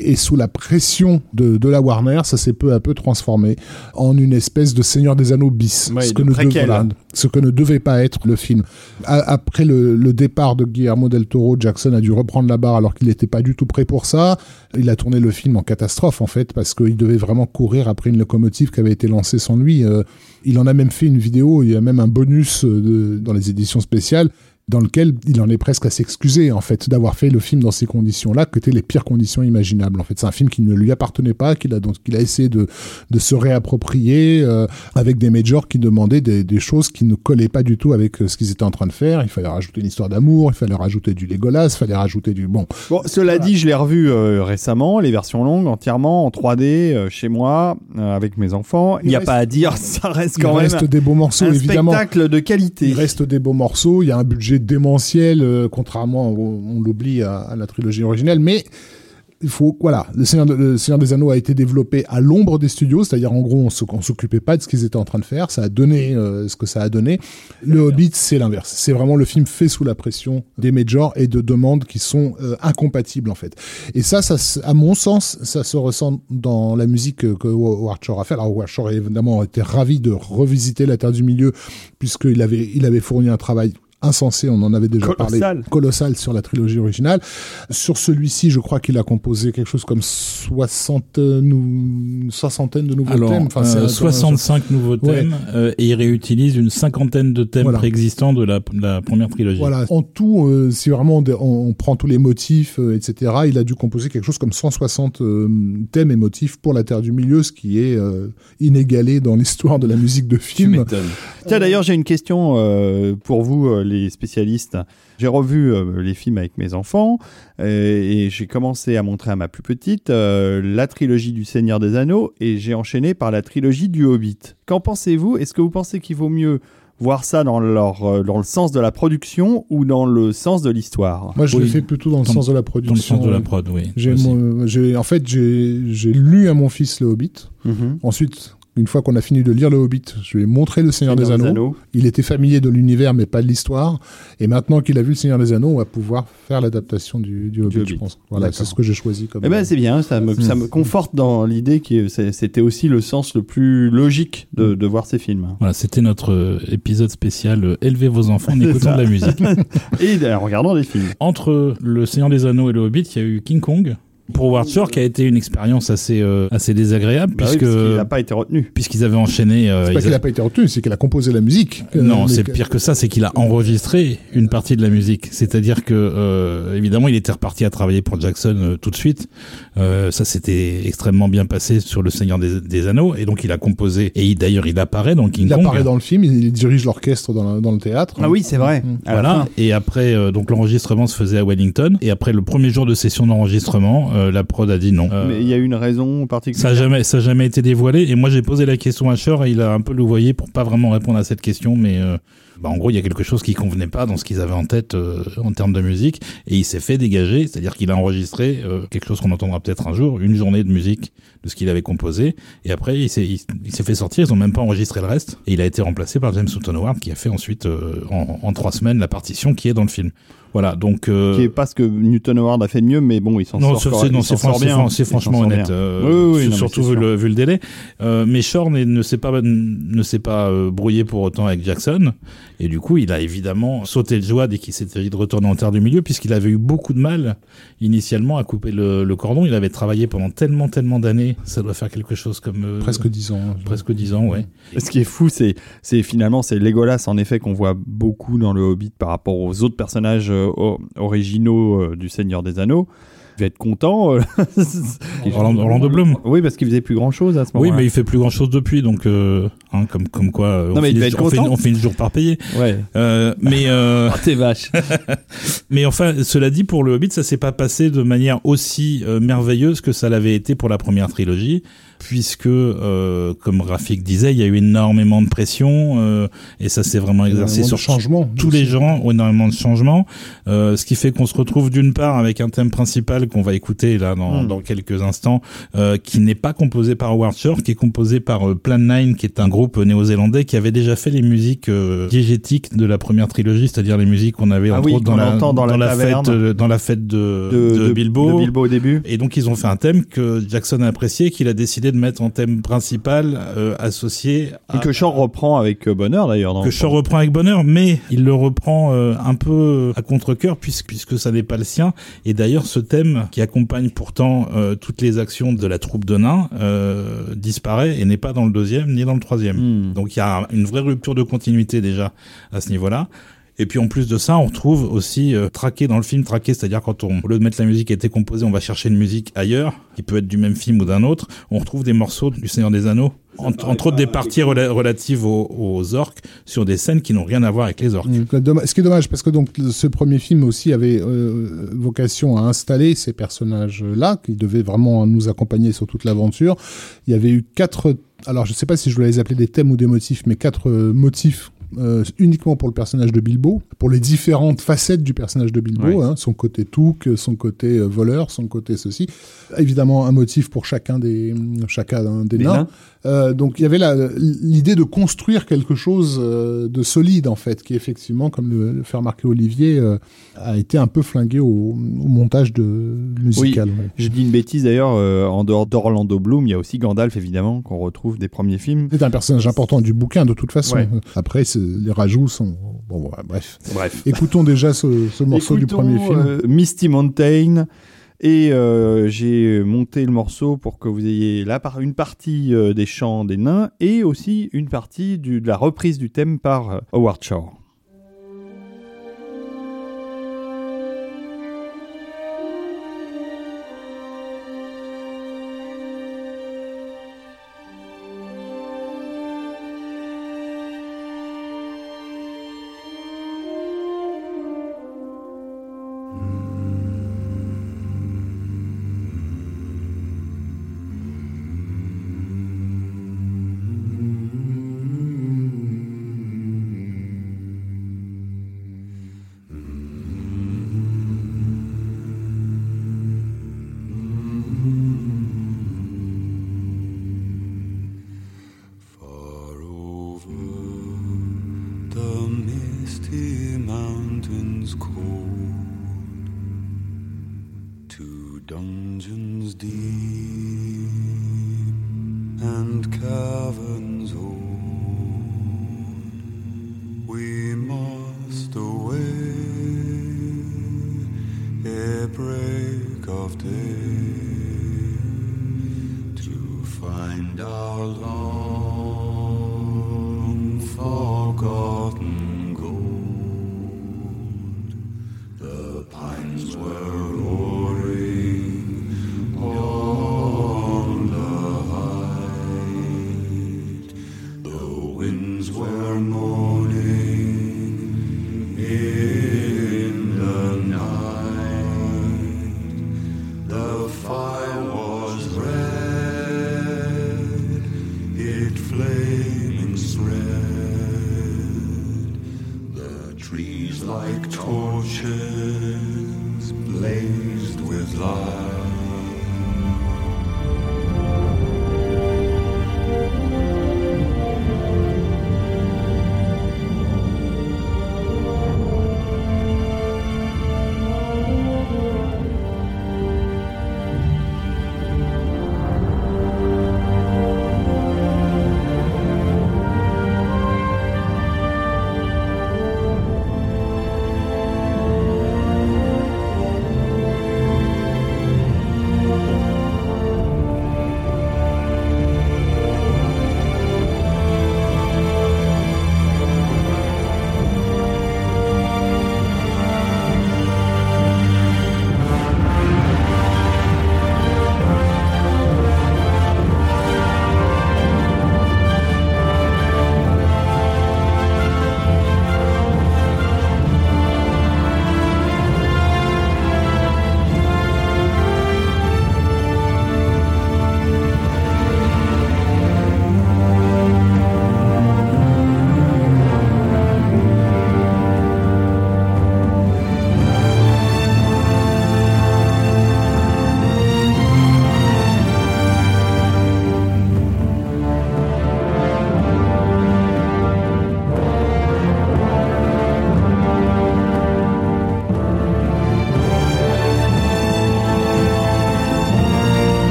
B: Et sous la pression de, de la Warner, ça s'est peu à peu transformé en une espèce de Seigneur des Anneaux bis,
A: Ouais,
B: ce, que ne devait,
A: préquel.
B: voilà, ce que ne devait pas être le film. A- après le, le départ de Guillermo del Toro, Jackson a dû reprendre la barre alors qu'il n'était pas du tout prêt pour ça. Il a tourné le film en catastrophe en fait parce qu'il devait vraiment courir après une locomotive qui avait été lancée sans lui. Euh, il en a même fait une vidéo, il y a même un bonus euh, de- dans les éditions spéciales dans lequel il en est presque à s'excuser en fait d'avoir fait le film dans ces conditions-là, que étaient les pires conditions imaginables. En fait, c'est un film qui ne lui appartenait pas, qu'il a donc qu'il a essayé de de se réapproprier euh, avec des majors qui demandaient des, des choses qui ne collaient pas du tout avec euh, ce qu'ils étaient en train de faire. Il fallait rajouter une histoire d'amour, il fallait rajouter du Legolas, il fallait rajouter du bon.
A: Bon, cela dit, je l'ai revu euh, récemment, les versions longues, entièrement en 3D euh, chez moi, euh, avec mes enfants. Il
B: Il
A: n'y a
B: reste-
A: pas à dire, ça reste
B: Il
A: quand même
B: reste des beaux morceaux
A: un
B: évidemment.
A: spectacle de qualité.
B: Il reste des beaux morceaux, il y a un budget démentiel, euh, contrairement, on l'oublie, à, à la trilogie originelle, mais il faut, voilà, le Seigneur, de- le Seigneur des Anneaux a été développé à l'ombre des studios, c'est-à-dire en gros, on on s'occupait pas de ce qu'ils étaient en train de faire, ça a donné euh, ce que ça a donné. Le Hobbit, c'est l'inverse. C'est vraiment le film fait sous la pression des majors et de demandes qui sont euh, incompatibles, en fait. Et ça, à mon sens, ça se ressent dans la musique que que Howard Shore a fait. Alors, Howard Shore, évidemment, était ravi de revisiter La Terre du Milieu, puisqu'il avait, il avait fourni un travail insensé, on en avait déjà
A: Colossal.
B: parlé, colossal sur la trilogie originale. Sur celui-ci, je crois qu'il a composé quelque chose comme 60, euh, nou- une soixantaine de nouveaux
C: Alors,
B: thèmes. Enfin,
C: euh,
B: un-
C: 65 nouveaux
B: Ouais.
C: thèmes euh, et il réutilise une cinquantaine de thèmes
B: Voilà.
C: préexistants de la, de la première trilogie.
B: Voilà. En tout, euh, si vraiment on, dé- on- on prend tous les motifs, euh, etc., il a dû composer quelque chose comme 160 euh, thèmes et motifs pour la Terre du Milieu, ce qui est euh, inégalé dans l'histoire de la musique de film.
A: Tiens, d'ailleurs, j'ai une question euh, pour vous, euh, les spécialistes. J'ai revu euh, les films avec mes enfants euh, et j'ai commencé à montrer à ma plus petite euh, la trilogie du Seigneur des Anneaux et j'ai enchaîné par la trilogie du Hobbit. Qu'en pensez-vous? Est-ce que vous pensez qu'il vaut mieux voir ça dans, leur, euh, dans le sens de la production ou dans le sens de l'histoire?
B: Moi, je
C: Oui.
B: le fais plutôt dans le
C: Dans-
B: sens de la
C: Dans
B: production.
C: le sens de la prod, oui.
B: J'ai, en fait, j'ai, j'ai lu à mon fils le Hobbit.
A: Mhm.
B: Ensuite, une fois qu'on a fini de lire le Hobbit, je lui ai montré le Seigneur, des, Anneaux. Il était familier de l'univers, mais pas de l'histoire. Et maintenant qu'il a vu le Seigneur des Anneaux, on va pouvoir faire l'adaptation du, du Hobbit,
A: Hobbit.
B: je pense. Voilà, c'est ce que j'ai choisi comme.
A: Eh ben, c'est bien, ça me, ça me conforte dans l'idée que c'était aussi le sens le plus logique de, de voir ces films.
C: Voilà, c'était notre euh, épisode spécial euh, Élevez vos enfants en écoutant
A: ça.
C: de la musique.
A: Et en regardant des films.
C: Entre Le Seigneur des Anneaux et Le Hobbit, il y a eu King Kong. Pour Shore, qui a été une expérience assez, euh, assez désagréable,
A: Bah oui,
C: puisque,
A: parce qu'il n'a pas été retenu.
C: puisqu'ils avaient enchaîné. euh,
B: C'est pas qu'il
C: a-
B: a pas été retenu, c'est qu'il a composé la musique. Euh,
C: Non, c'est
B: que-
C: pire que ça, c'est qu'il a enregistré une partie de la musique. C'est-à-dire que, euh, évidemment, il était reparti à travailler pour Jackson euh, tout de suite. Euh, ça s'était extrêmement bien passé sur Le Seigneur des, des Anneaux, et donc il a composé. Et il- d'ailleurs, il apparaît dans King
B: Il
C: Kong.
B: apparaît dans le film, il dirige l'orchestre dans, dans le théâtre.
A: Ah oui, c'est vrai.
C: Voilà. Et après, euh, donc l'enregistrement se faisait à Wellington. Et après le premier jour de session d'enregistrement, euh, la prod a dit non. Euh,
A: Mais il y a une raison
C: ça
A: particulière.
C: a jamais, ça a jamais été dévoilé. Et moi, j'ai posé la question à Cher et il a un peu louvoyé pour pas vraiment répondre à cette question. Mais euh, bah, en gros, il y a quelque chose qui convenait pas dans ce qu'ils avaient en tête euh, en termes de musique. Et il s'est fait dégager. C'est-à-dire qu'il a enregistré euh, quelque chose qu'on entendra peut-être un jour, une journée de musique de ce qu'il avait composé. Et après, il s'est, il, il s'est fait sortir. Ils ont même pas enregistré le reste. Et il a été remplacé par James Newton Howard qui a fait ensuite, euh, en, en trois semaines, la partition qui est dans le film. Voilà. Donc, euh,
A: Qui est pas ce que Newton Howard a fait de mieux, mais bon, il s'en
C: non,
A: sort.
C: c'est, non, c'est, fran- c'est
A: bien.
C: c'est franchement honnête. euh,
A: Oui, oui, oui,
C: surtout vu le, vu le délai. Mais Shore n'est- ne s'est pas ne s'est pas brouillé pour autant avec Jackson. Et du coup, il a évidemment sauté de joie dès qu'il s'est de retourner en terre du milieu, puisqu'il avait eu beaucoup de mal initialement à couper le, le cordon. Il avait travaillé pendant tellement, tellement d'années. Ça doit faire quelque chose comme euh,
B: Presque dix ans.
C: presque dix ans, ouais.
A: Ce qui est fou, c'est, c'est finalement c'est Legolas en effet qu'on voit beaucoup dans le Hobbit par rapport aux autres personnages euh, originaux euh, du Seigneur des Anneaux. Je vais être content. euh,
C: Orlando, Orlando Bloom.
A: oui, parce qu'il faisait plus grand chose à ce
C: Oui,
A: moment-là.
C: mais il fait plus grand chose depuis, donc euh, hein, comme comme quoi, euh,
A: Non,
C: on,
A: mais il
C: finit,
A: devait être
C: on, finit toujours par payer.
A: Ouais.
C: Euh, mais euh,
A: Oh, t'es vache.
C: Mais enfin, cela dit, pour le Hobbit, ça s'est pas passé de manière aussi merveilleuse que ça l'avait été pour la première trilogie, puisque, euh, comme Rafik disait, il y a eu énormément de pression euh, et ça s'est vraiment exercé sur
B: de changements.
C: tous les gens, énormément de changements, euh, ce qui fait qu'on se retrouve d'une part avec un thème principal qu'on va écouter là dans,
A: Mm.
C: dans quelques instants, euh, qui n'est pas composé par Howard Shore, qui est composé par euh, Plan 9, qui est un groupe néo-zélandais qui avait déjà fait les musiques euh, diégétiques de la première trilogie, c'est-à-dire les musiques qu'on avait
A: Ah
C: entre
A: oui,
C: autres dans la,
A: dans la
C: fête, dans la fête de,
A: De,
C: de Bilbo.
A: de Bilbo au début.
C: Et donc ils ont fait un thème que Jackson a apprécié, qu'il a décidé de mettre en thème principal euh, associé à,
A: que Shore reprend avec euh, bonheur d'ailleurs.
C: que Shaw reprend avec bonheur, mais il le reprend euh, un peu à contre-cœur puisque, puisque ça n'est pas le sien. Et d'ailleurs, ce thème qui accompagne pourtant euh, toutes les actions de la troupe de nains euh, disparaît et n'est pas dans le deuxième ni dans le troisième.
A: Hmm.
C: Donc il y a une vraie rupture de continuité déjà à ce niveau-là. Et puis en plus de ça, on retrouve aussi euh, traqué dans le film, traqué, c'est-à-dire quand on, au lieu de mettre la musique qui a été composée, on va chercher une musique ailleurs, qui peut être du même film ou d'un autre, on retrouve des morceaux du Seigneur des Anneaux, entre, entre autres des parties rela- relatives aux, aux orques, sur des scènes qui n'ont rien à voir avec les orques.
B: Ce qui est dommage, parce que donc ce premier film aussi avait euh, vocation à installer ces personnages-là, qui devaient vraiment nous accompagner sur toute l'aventure. Il y avait eu quatre, alors je sais pas si je dois les appeler des thèmes ou des motifs, mais quatre euh, motifs euh, uniquement pour le personnage de Bilbo, pour les différentes facettes du personnage de Bilbo, hein, son côté touk, son côté euh, voleur, son côté ceci. Évidemment, un motif pour chacun des chacun des,
A: Des
B: nains.
A: nains.
B: Euh, donc il y avait l'idée de construire quelque chose de solide en fait, qui effectivement, comme le, le fait remarquer Olivier, euh, a été un peu flingué au, au montage de musical. ouais.
A: Je dis une bêtise d'ailleurs, euh, en dehors d'Orlando Bloom, il y a aussi Gandalf évidemment, qu'on retrouve des premiers films.
B: C'est un personnage important du bouquin de toute façon.
A: Ouais.
B: Après, c'est- les rajouts sont bon. voilà, bref.
A: Bref.
B: Écoutons déjà ce, ce morceau du premier film.
A: euh, Misty Mountain. Et euh, j'ai monté le morceau pour que vous ayez par- une partie euh, des chants des nains et aussi une partie du- de la reprise du thème par Howard Shore.
D: love.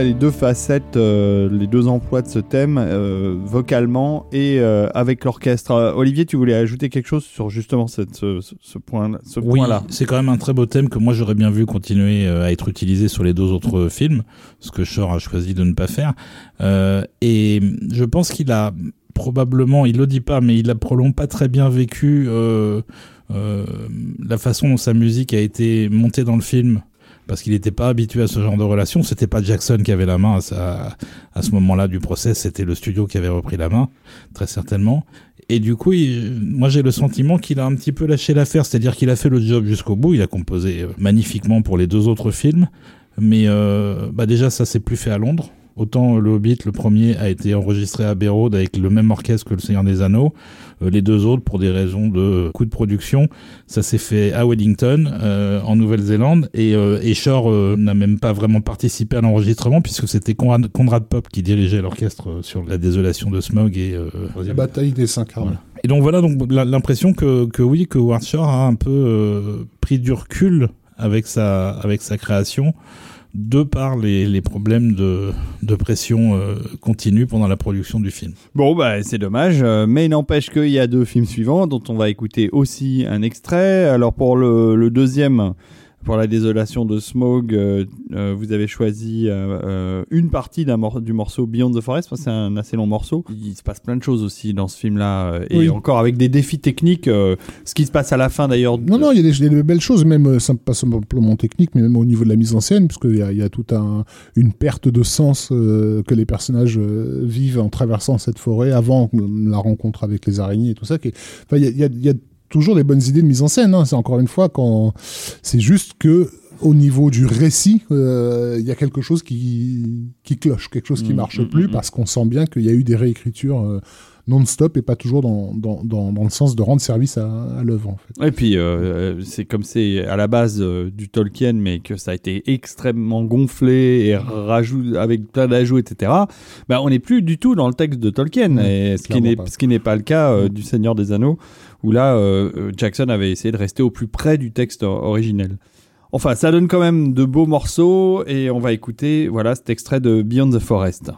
A: Voilà les deux facettes, euh, les deux emplois de ce thème, euh, vocalement et euh, avec l'orchestre. Olivier, tu voulais ajouter quelque chose sur justement cette, ce, ce- ce point, ce
C: Oui,
A: point-là?
C: c'est quand même un très beau thème que moi j'aurais bien vu continuer à être utilisé sur les deux autres films, ce que Shore a choisi de ne pas faire. Et je pense qu'il a probablement, il le dit pas, mais il a probablement pas très bien vécu la façon dont sa musique a été montée dans le film. Parce qu'il n'était pas habitué à ce genre de relation. C'était pas Jackson qui avait la main à, ce moment-là du procès. C'était le studio qui avait repris la main, très certainement. Et du coup, moi j'ai le sentiment qu'il a un petit peu lâché l'affaire, c'est-à-dire qu'il a fait le job jusqu'au bout, il a composé euh, magnifiquement pour les deux autres films, mais euh, bah déjà ça s'est plus fait à Londres. Autant le Hobbit, le premier, a été enregistré à Road avec le même orchestre que le Seigneur des Anneaux. Euh, les deux autres, pour des raisons de coût de production, ça s'est fait à Wellington, euh, en Nouvelle-Zélande, et, euh, euh, n'a même pas vraiment participé à l'enregistrement puisque c'était Conrad, Conrad Pop qui dirigeait l'orchestre sur la désolation de Smog et
B: La bataille des cinq armes.
C: Voilà. Et donc voilà donc l'impression que, que oui que Howard Shore a un peu pris du recul avec sa avec sa création de par les, les problèmes de, de pression euh, continue pendant la production du film.
A: Bon, bah, c'est dommage, euh, mais il n'empêche qu'il y a deux films suivants dont on va écouter aussi un extrait. Alors, pour le, le deuxième, pour la désolation de Smog, euh, euh, vous avez choisi euh, une partie d'un mor- du morceau Beyond the Forest. C'est un assez long morceau. Il se passe plein de choses aussi dans ce film-là, et
B: Oui.
A: encore avec des défis techniques. ce qui se passe à la fin, d'ailleurs.
B: Non, non, il y a des, belles choses, même pas simplement techniques, mais même au niveau de la mise en scène, puisqu'il y a, y a toute un, une perte de sens que les personnages vivent en traversant cette forêt avant la rencontre avec les araignées et tout ça. Il y a, y a- y a toujours des bonnes idées de mise en scène. hein. C'est encore une fois quand c'est juste que au niveau du récit, euh, il y a quelque chose qui, qui cloche, quelque chose qui
A: Mm,
B: marche
A: mm,
B: plus,
A: mm.
B: parce qu'on sent bien qu'il y a eu des réécritures euh, non-stop et pas toujours dans, dans, dans, dans le sens de rendre service à, à l'œuvre. En fait.
A: Et puis, euh, c'est comme c'est à la base du Tolkien, mais que ça a été extrêmement gonflé et rajout, avec plein d'ajouts, etc. Bah, on n'est plus du tout dans le texte de Tolkien, et ce qui n'est
B: pas.
A: ce qui n'est pas le cas du Seigneur des Anneaux, où là, euh, euh, Jackson avait essayé de rester au plus près du texte or- originel. Enfin, ça donne quand même de beaux morceaux, et on va écouter voilà cet extrait de Beyond the Forest.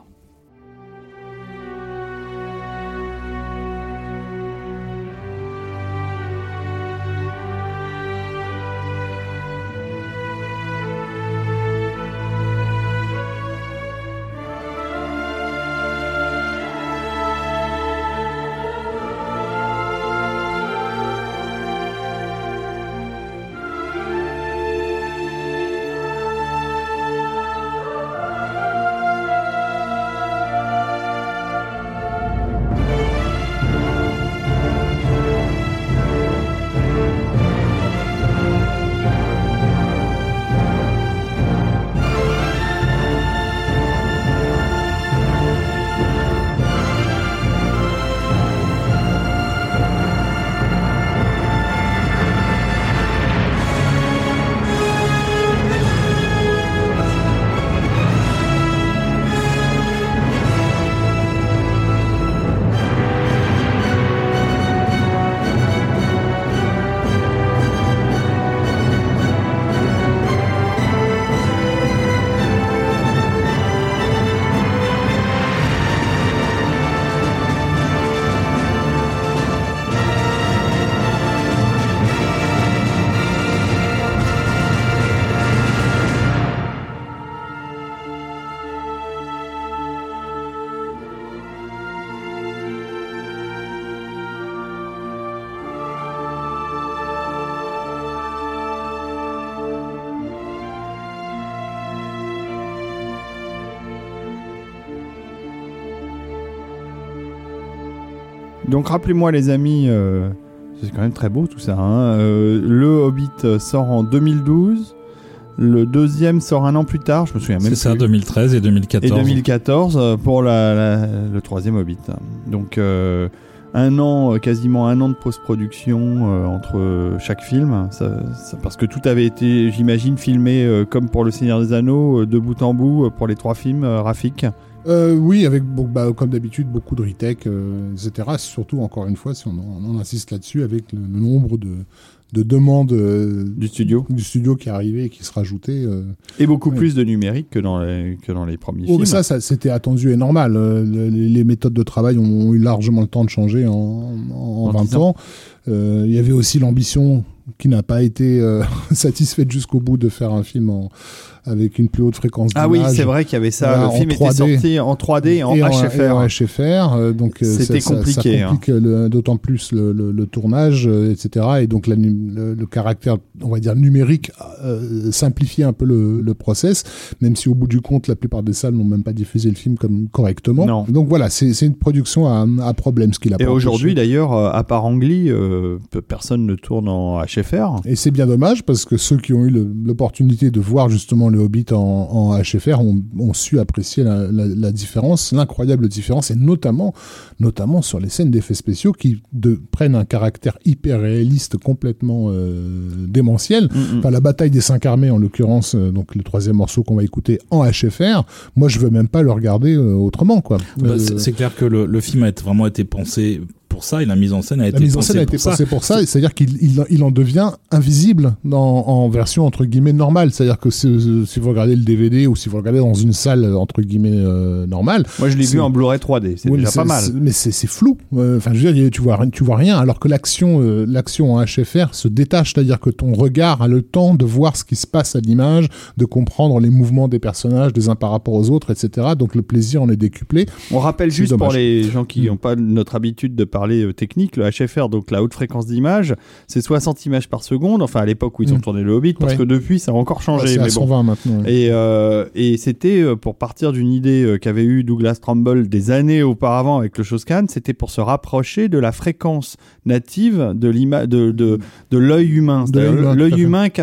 A: Donc rappelez-moi les amis, euh, c'est quand même très beau tout ça. hein. Euh, le Hobbit euh, sort en 2012, le deuxième sort un an plus tard, je me souviens même
C: C'est ça,
A: plus.
C: 2013 et 2014.
A: Et 2014 euh, pour la, la- le troisième Hobbit. Donc euh, un an, quasiment un an de post-production entre chaque film, ça- ça- parce que tout avait été, j'imagine, filmé comme pour Le Seigneur des Anneaux, de bout en bout pour les trois films, Rafik.
B: Euh, oui, avec bah, comme d'habitude beaucoup de retech, euh, etc. Surtout encore une fois, si on, on insiste là-dessus, avec le nombre de, de demande euh,
A: du studio.
B: du studio qui arrivait et qui se rajoutait. euh.
A: Et beaucoup
B: Ouais.
A: plus de numérique que dans les, que dans les premiers
B: Oh,
A: films.
B: ça, ça c'était attendu et normal. Euh, le- les, les méthodes de travail ont eu largement le temps de changer en, en,
A: En
B: 20
A: dix
B: ans. Il y avait aussi l'ambition qui n'a pas été satisfaite jusqu'au bout de faire un film en, avec une plus haute fréquence
A: ah oui, c'est vrai qu'il y avait ça. Le film était
B: 3D.
A: sorti en 3D et en
B: et
A: HFR.
B: et en HFR, donc
A: C'était
B: ça-
A: compliqué,
B: Ça complique le- d'autant plus le, le- le tournage, etc. Et donc la le, le caractère, on va dire numérique, euh, simplifiait un peu le, le process, même si au bout du compte, la plupart des salles n'ont même pas diffusé le film comme correctement.
A: Non.
B: Donc voilà, c'est une production à, à problème, ce qu'il a
A: Et aujourd'hui, d'ailleurs, euh, à part Angly, euh, pe- personne ne tourne en HFR.
B: Et c'est bien dommage parce que ceux qui ont eu l'opportunité de voir justement le Hobbit en, en HFR ont, ont su apprécier la, la- la différence, l'incroyable différence, et notamment, notamment sur les scènes d'effets spéciaux qui de, prennent un caractère hyper réaliste, complètement euh, démentiel.
A: Mm, mm.
B: Enfin, la bataille des cinq armées, en l'occurrence, euh, donc le troisième morceau qu'on va écouter en HFR, moi je veux même pas le regarder euh, autrement, quoi.
C: Bah, c'est clair que le, le film a été- vraiment été pensé pour ça et la mise en scène a été
B: La mise en
C: pensée
B: scène a
C: pour
B: été
C: ça.
B: pensée pour ça, et c'est-à-dire qu'il il, il en devient invisible dans, en version entre guillemets normale. C'est-à-dire que si, si vous regardez le DVD ou si vous regardez dans une salle entre guillemets euh, normale,
A: Moi, je l'ai vu en Blu-ray 3D. C'est déjà pas mal.
B: Mais c'est flou. Euh, Enfin, je veux dire, tu vois, rien- tu vois rien, alors que l'action, euh, l'action en HFR se détache, c'est-à-dire que ton regard a le temps de voir ce qui se passe à l'image, de comprendre les mouvements des personnages, des uns par rapport aux autres, etc. Donc le plaisir en est décuplé.
A: On rappelle juste pour les gens qui
B: Mm.
A: n'ont pas notre habitude de parler euh, technique, le HFR, donc la haute fréquence d'image, c'est 60 images par seconde, enfin à l'époque où ils ont
B: Mm.
A: tourné le Hobbit, parce
B: Ouais.
A: que depuis ça a encore changé.
B: c'est à
A: mais bon.
B: 120 maintenant. ouais.
A: Et, euh, et c'était euh, pour partir d'une idée qu'avait eu Douglas Trumbull des années auparavant avec le Shoscan, c'était pour se rapprocher de la fréquence native de l'ima- de, de, de l'œil humain.
B: L'œil humain, tout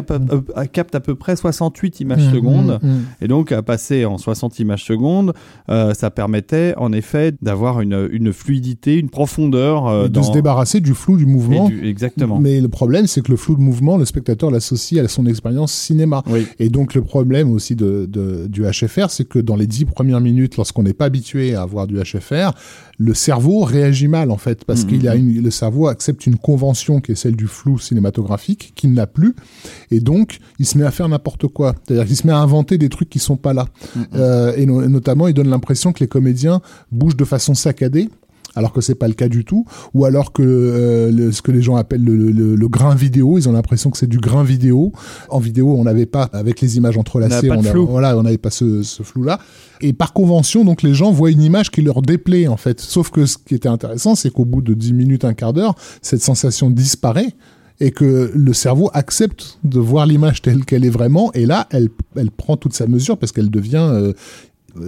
B: à
A: capte à peu près 68 images
B: Mm,
A: secondes.
B: mm, mm.
A: Et donc, à passer en 60 images secondes, euh, ça permettait en effet d'avoir une, une fluidité, une profondeur. Euh,
B: Et de
A: dans...
B: se débarrasser du flou du mouvement.
A: du- Exactement.
B: Mais le problème, c'est que le flou de mouvement, le spectateur l'associe à son expérience cinéma.
A: Oui.
B: Et donc le problème aussi de, de- du HFR, c'est que dans les dix premières minutes, lorsqu'on n'est pas habitué à voir du HFR, le cerveau réagit mal en fait, parce
A: Mhm.
B: qu'il a une, le cerveau accepte une convention qui est celle du flou cinématographique, qu'il n'a plus, et donc il se met à faire n'importe quoi. C'est-à-dire qu'il se met à inventer des trucs qui sont pas là.
A: Mhm.
B: Euh, et, no- et notamment, il donne l'impression que les comédiens bougent de façon saccadée alors que c'est pas le cas du tout, ou alors que euh, le- ce que les gens appellent le, le- le grain vidéo, ils ont l'impression que c'est du grain vidéo. En vidéo, on n'avait pas avec les images entrelacées,
A: On n'avait pas
B: voilà, ce, ce flou-là. Et par convention, donc les gens voient une image qui leur déplaît en fait. Sauf que ce qui était intéressant, c'est qu'au bout de 10 minutes, un quart d'heure, cette sensation disparaît et que le cerveau accepte de voir l'image telle qu'elle est vraiment. Et là, elle, elle prend toute sa mesure parce qu'elle devient euh,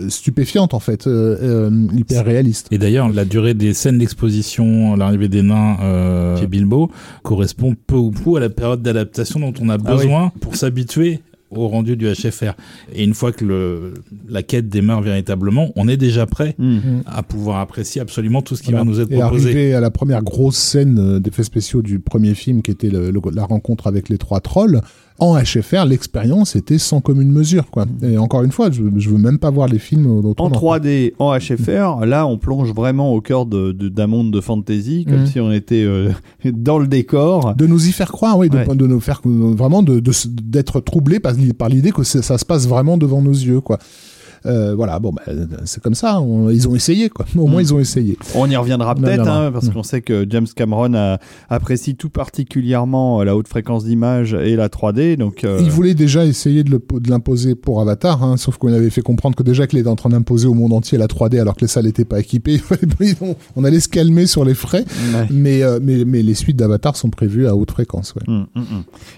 B: stupéfiante en fait, euh, euh, hyper réaliste.
C: Et d'ailleurs, la durée des scènes d'exposition, l'arrivée des nains euh, chez Bilbo, correspond peu ou prou à la période d'adaptation dont on a
A: Ah oui.
C: besoin pour s'habituer au rendu du HFR. Et une fois que le, la quête démarre véritablement, on est déjà prêt
A: Mm.
C: à pouvoir apprécier absolument tout ce qui
B: Voilà.
C: va nous être
B: Et
C: proposé.
B: arrivé à la première grosse scène euh, d'effets spéciaux du premier film, qui était le- le- la rencontre avec les trois trolls, en HFR, l'expérience était sans commune mesure. Quoi. Et encore une fois, je, je veux même pas voir les films
A: En
B: autrement.
A: 3D, en HFR, là, on plonge vraiment au cœur de- de- d'un monde de fantasy, comme
B: Mhm.
A: si on était euh, dans le décor.
B: De nous y faire croire, oui, de,
A: Ouais.
B: de nous faire euh, vraiment d'être troublé par, par l'idée que ça se passe vraiment devant nos yeux, quoi. Euh, voilà, bon, bah, c'est comme ça. on- ils ont essayé, quoi. Au moins, ils ont essayé.
A: On y reviendra peut-être, hein, parce
B: Mm.
A: qu'on sait que James Cameron a- apprécie tout particulièrement euh, la haute fréquence d'image et la 3D. Donc, euh,
B: Il voulait déjà essayer de l'imposer pour Avatar, hein, sauf qu'on avait fait comprendre que déjà qu'il était en train d'imposer au monde entier la 3D alors que les salles n'étaient pas équipées. on, on allait se calmer sur les frais,
A: ouais.
B: mais, euh, mais, mais les suites d'Avatar sont prévues à haute fréquence. Ouais.
A: Mm, mm.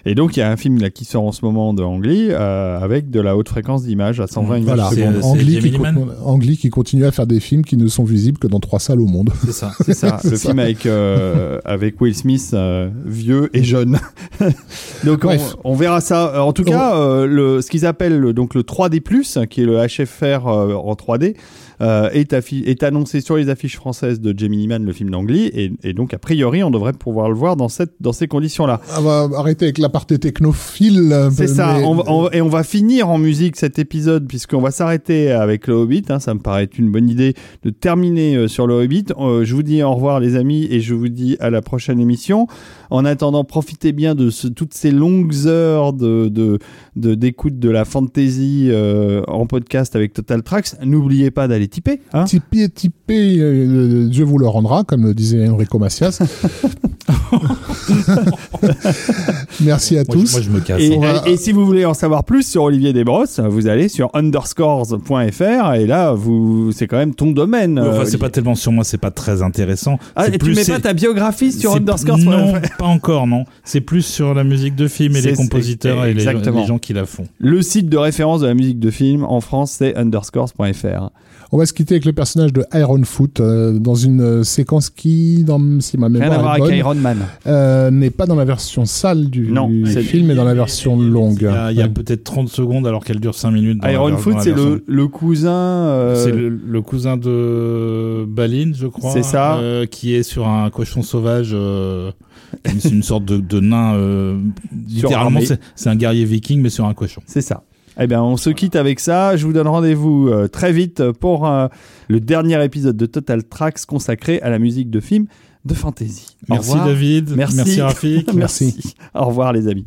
A: Et donc, il y a un film là, qui sort en ce moment de Angly euh, avec de la haute fréquence d'image à 120 images
B: Voilà,
C: c'est-
A: secondes.
B: Angli
C: Jamie
B: qui, Angli continue à faire des films qui ne sont visibles que dans trois salles au monde.
C: C'est ça.
A: C'est ça, le
B: ça.
A: film avec, euh, avec Will Smith, euh, vieux et jeune. donc on, on verra ça. Euh, En tout cas, euh, le, ce qu'ils appellent le- donc le 3D+, qui est le HFR euh, en 3D, euh, est, est annoncé sur les affiches françaises de Jamie Liman, le film d'Angly, et, et donc a priori on devrait pouvoir le voir dans, cette, dans ces conditions-là.
B: On va arrêter avec la partie technophile.
A: C'est ça,
B: mais-
A: on va- on- et on va finir en musique cet épisode puisqu'on va s'arrêter avec le Hobbit. hein, ça me paraît une bonne idée de terminer euh, sur le Hobbit. Euh, je vous dis au revoir les amis et je vous dis à la prochaine émission. En attendant, profitez bien de ce- toutes ces longues heures de de- de- d'écoute de, la fantasy euh, en podcast avec Total Tracks. N'oubliez pas d'aller tiper. Hein
B: Tipeee, Tipeee, euh, Dieu vous le rendra, comme disait Enrico Macias. Merci à
C: Moi, je,
B: tous.
C: moi, je me casse.
A: et,
B: on va-
A: et si vous voulez en savoir plus sur Olivier Desbrosses, vous allez sur underscores.fr et là, vous, c'est quand même ton domaine.
C: Enfin,
A: euh,
C: c'est pas tellement sur moi, c'est pas très intéressant.
A: Ah,
C: C'est
A: et tu mets pas ta biographie sur underscores.fr
C: Non, pas encore, non. C'est plus sur la musique de film et les compositeurs et les, les gens qui la font.
A: Le site de référence de la musique de film en France, c'est underscores.fr.
B: On va se quitter avec le personnage de Iron Foot euh, dans une euh, séquence qui, dans, si ma
A: Rien
B: mémoire
A: à voir
B: est
A: avec Iron Man.
B: euh, n'est pas dans la version sale du,
A: Non,
B: film, mais dans la version longue.
C: Il y a, peut-être 30 secondes alors qu'elle dure 5 minutes. dans la
A: Iron
C: ver-
A: Foot,
C: dans la
A: c'est
C: version-
A: le, le cousin. euh,
C: C'est le, le cousin de Balin, je crois.
A: C'est ça.
C: euh, qui est sur un cochon sauvage. C'est une sorte de, de nain. euh, littéralement, c'est un guerrier viking, mais sur un cochon.
A: C'est ça. Eh bien, on se quitte avec ça. Je vous donne rendez-vous euh, très vite pour euh, le dernier épisode de Total Tracks consacré à la musique de film de fantasy.
C: Merci. David.
A: Merci.
C: Merci Rafik.
A: Merci. Au revoir les amis.